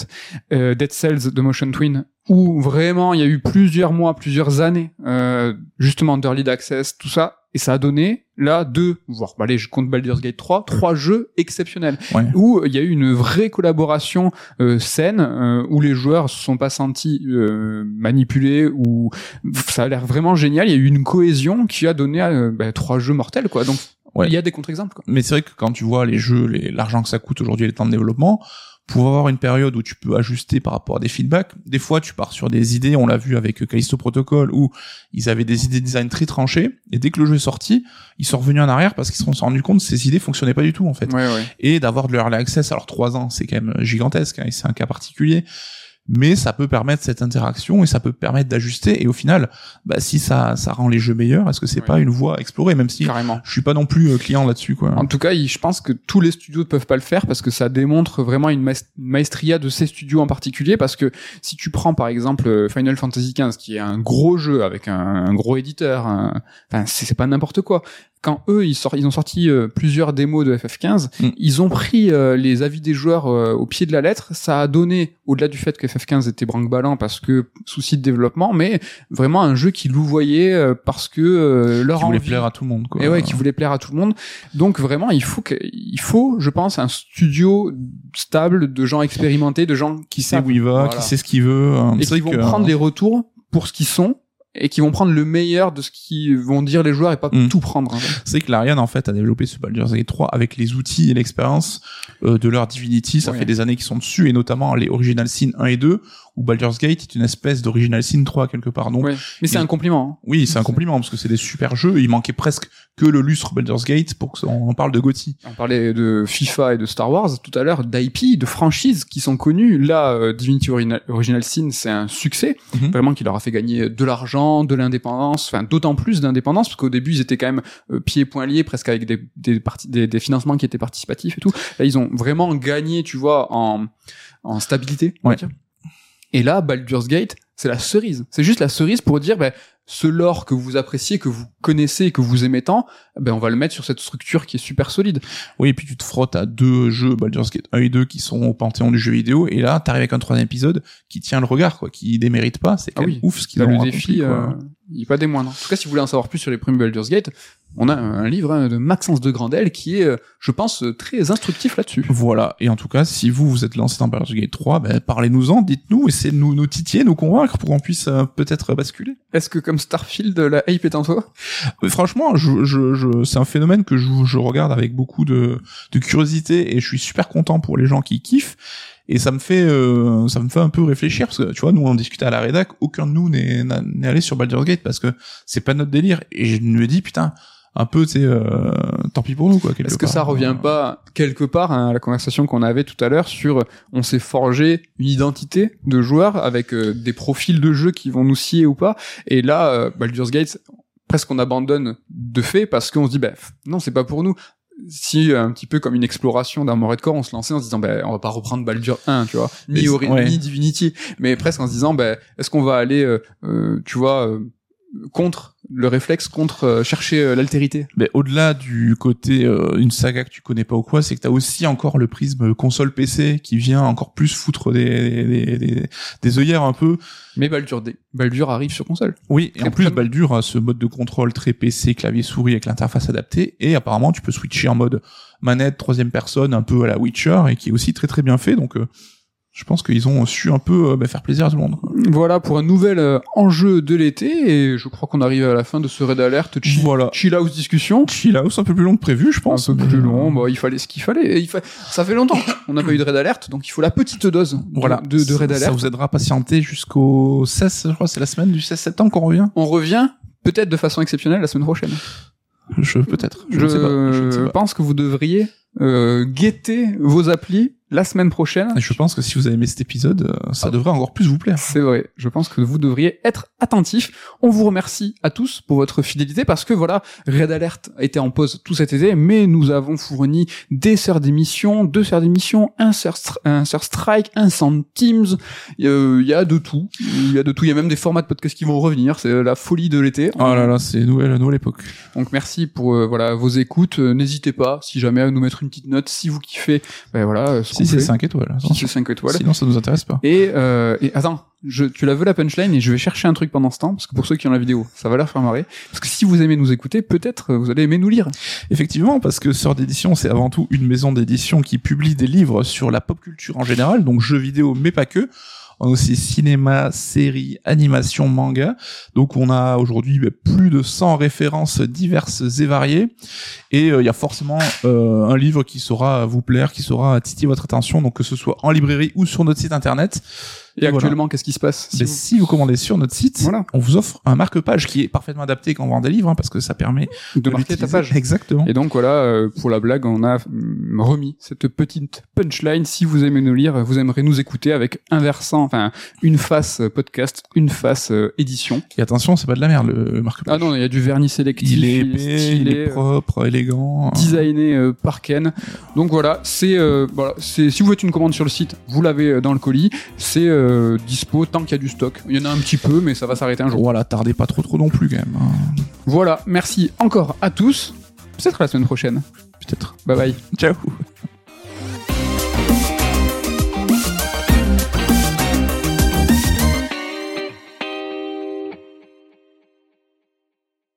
euh, Dead Cells de Motion Twin, où vraiment il y a eu plusieurs mois, plusieurs années, euh, justement d'early access, tout ça, et ça a donné là deux, voire bah, allez, je compte Baldur's Gate 3, trois jeux exceptionnels, Ouais. où il y a eu une vraie collaboration euh, saine, euh, où les joueurs se sont pas sentis euh, manipulés, ou ça a l'air vraiment génial. Il y a eu une cohésion qui a donné euh, bah, trois jeux mortels, quoi. Donc Ouais. il y a des contre-exemples. Quoi. Mais c'est vrai que quand tu vois les jeux, les- l'argent que ça coûte aujourd'hui, les temps de développement, pour avoir une période où tu peux ajuster par rapport à des feedbacks. Des fois, tu pars sur des idées, on l'a vu avec Callisto Protocol, où ils avaient des idées de design très tranchées, et dès que le jeu est sorti, ils sont revenus en arrière parce qu'ils se sont rendus compte que ces idées fonctionnaient pas du tout, en fait. Ouais, ouais. Et d'avoir de l'early access, alors trois ans, c'est quand même gigantesque, hein, et c'est un cas particulier, mais ça peut permettre cette interaction et ça peut permettre d'ajuster et au final bah si ça ça rend les jeux meilleurs est-ce que c'est pas une voie à explorer même si Carrément. je suis pas non plus euh, client là-dessus quoi En tout cas, je pense que tous les studios ne peuvent pas le faire parce que ça démontre vraiment une maes- une maestria de ces studios en particulier. Parce que si tu prends par exemple euh, Final Fantasy XV, qui est un gros jeu avec un, un gros éditeur, enfin c'est pas n'importe quoi. Quand eux ils, sortent, ils ont sorti euh, plusieurs démos de FF15, Mm. ils ont pris euh, les avis des joueurs euh, au pied de la lettre. Ça a donné, au-delà du fait que FF15 était branque-ballant parce que souci de développement, mais vraiment un jeu qui louvoyait parce que leur qui voulait envie- plaire à tout le monde quoi et ouais, qui voulait plaire à tout le monde. Donc vraiment, il faut que, il faut, je pense, un studio stable de gens expérimentés, de gens qui savent- où il va Voilà. qui sait ce qu'il veut hein. et qui vont que, prendre les retours pour ce qu'ils sont et qui vont prendre le meilleur de ce qu'ils vont dire les joueurs et pas Mm. tout prendre. c'est que l'Ariane en fait a développé ce Baldur's Gate 3 avec les outils et l'expérience euh, de leur Divinity ça fait des années qu'ils sont dessus et notamment les Original Sin 1 et 2 où Baldur's Gate est une espèce d'Original Sin 3 quelque part donc Ouais. Mais c'est un compliment. hein. oui c'est un compliment parce que c'est des super jeux il manquait presque que le lustre Baldur's Gate pour qu'on parle de Gotti On parlait de FIFA et de Star Wars tout à l'heure, d'IP, de franchises qui sont connues. Là, euh, Divinity Original, Original Sin, c'est un succès, Mhm. vraiment qui leur a fait gagner de l'argent, de l'indépendance, enfin d'autant plus d'indépendance parce qu'au début ils étaient quand même euh, pieds et poings liés, presque avec des des, parti- des des financements qui étaient participatifs et tout. Là, ils ont vraiment gagné, tu vois, en en stabilité. on va Ouais. dire. Et là, Baldur's Gate, c'est la cerise. C'est juste la cerise pour dire, ben, ce lore que vous appréciez, que vous connaissez, que vous aimez tant, ben, on va le mettre sur cette structure qui est super solide. Oui, et puis tu te frottes à deux jeux, Baldur's Gate 1 et 2, qui sont au panthéon du jeu vidéo, et là, t'arrives avec un troisième épisode qui tient le regard, quoi, qui démérite pas, c'est quand Ah même oui. ouf ce Là, ont le défi, euh, il est pas des moindres. En tout cas, si vous voulez en savoir plus sur les premiers Baldur's Gate, on a un livre hein, de Maxence de Grandel qui est, euh, je pense, euh, très instructif là-dessus. Voilà, et en tout cas, si vous vous êtes lancé dans Baldur's Gate 3, ben, parlez-nous-en, dites-nous, essayez de nous, nous titiller, nous convaincre pour qu'on puisse euh, peut-être basculer. Est-ce que comme Starfield, la hype est en toi? Euh, Franchement, je, je, je, c'est un phénomène que je, regarde avec beaucoup de, de curiosité et je suis super content pour les gens qui kiffent. Et ça me fait, euh, ça me fait un peu réfléchir parce que tu vois, nous on discutait à la rédac, aucun de nous n'est allé sur Baldur's Gate parce que c'est pas notre délire. Et je me dis putain, un peu, tu sais, euh, tant pis pour nous quoi. Est-ce que ça revient pas quelque part hein, à la conversation qu'on avait tout à l'heure sur on s'est forgé une identité de joueur avec euh, des profils de jeu qui vont nous scier ou pas? Et là euh, Baldur's Gate presque on abandonne de fait parce qu'on se dit bah non c'est pas pour nous si euh, un petit peu comme une exploration d'Armored Core on se lançait en se disant bah on va pas reprendre Baldur 1 tu vois ni, c'est- Ori- ouais. ni Divinity mais presque en se disant bah est-ce qu'on va aller euh, euh, tu vois euh, contre le réflexe contre euh, chercher euh, l'altérité Mais au-delà du côté euh, une saga que tu connais pas ou quoi, c'est que t'as aussi encore le prisme console PC qui vient encore plus foutre des des, des, des œillères un peu. mais Baldur, D- Baldur arrive sur console Oui, et en plus Baldur a ce mode de contrôle très PC, clavier souris avec l'interface adaptée, et apparemment tu peux switcher en mode manette troisième personne, un peu à la Witcher, et qui est aussi très très bien fait. Donc euh, je pense qu'ils ont su un peu euh, bah, faire plaisir à tout le monde. Voilà pour un nouvel euh, enjeu de l'été et je crois qu'on arrive à la fin de ce raid alerte chill, Voilà. chill house discussion. Chill House un peu plus long que prévu, je pense. un peu plus euh, long, bah, il fallait ce qu'il fallait. Et il fa... Ça fait longtemps. On n'a pas eu de raid alerte, donc il faut la petite dose de- Voilà, de, de raid ça, ça alerte. vous aidera à patienter jusqu'au 16, je crois, c'est la semaine du 16 septembre qu'on revient. On revient peut-être de façon exceptionnelle la semaine prochaine. Je peut-être, je, Je, ne sais pas. Je ne sais pas. pense que vous devriez euh, guetter vos applis la semaine prochaine. Et je pense que si vous avez aimé cet épisode, euh, ça devrait encore plus vous plaire. C'est vrai. Je pense que vous devriez être attentifs. On vous remercie à tous pour votre fidélité parce que voilà, Red Alert a été en pause tout cet été, mais nous avons fourni des sœurs d'émission, deux sœurs d'émission, un sœur, un sœur strike, un sound teams. Il y a- il y a de tout. Il y a de tout. Il y a même des formats de podcast qui vont revenir. C'est la folie de l'été. Oh là là, c'est nouvelle, nouvelle époque. Donc merci pour euh, voilà vos écoutes. Euh, N'hésitez pas, si jamais, à nous mettre une petite note si vous kiffez. Ben voilà. Si c'est fait. 5 étoiles. Si c'est 5 étoiles. Sinon, ça nous intéresse pas. Et, euh, et attends, je, tu la veux la punchline et je vais chercher un truc pendant ce temps parce que pour ceux qui ont la vidéo, ça va leur faire marrer. Parce que si vous aimez nous écouter, peut-être euh, vous allez aimer nous lire. Effectivement, parce que Sœur d'édition, c'est avant tout une maison d'édition qui publie des livres sur la pop culture en général, donc jeux vidéo, mais pas que. On a aussi cinéma, séries, animation, manga. Donc on a aujourd'hui bah, plus de 100 références diverses et variées. Et euh, il y a forcément euh, un livre qui saura vous plaire, qui saura titiller votre attention, donc que ce soit en librairie ou sur notre site internet. Et, actuellement, qu'est-ce qui se passe si, vous... si vous commandez sur notre site, Voilà. on vous offre un marque-page qui est parfaitement adapté quand on vend des livres, hein, parce que ça permet de marquer ta page Exactement. Et donc voilà, euh, pour la blague, on a mm, remis cette petite punchline. Si vous aimez nous lire, vous aimerez nous écouter avec un versant, enfin une face euh, podcast, une face euh, édition. Et attention, c'est pas de la merde le marque-page. Ah non, il y a du vernis sélectif, il est épais, il est euh, propre, élégant. designé euh, par Ken. Donc voilà, c'est euh, voilà, c'est si vous faites une commande sur le site, vous l'avez euh, dans le colis, c'est euh, dispo tant qu'il y a du stock. Il y en a un petit peu, mais ça va s'arrêter un jour. Voilà, tardez pas trop trop non plus quand même. hein. Voilà, merci encore à tous. Peut-être à la semaine prochaine. Peut-être. Bye bye. Ciao.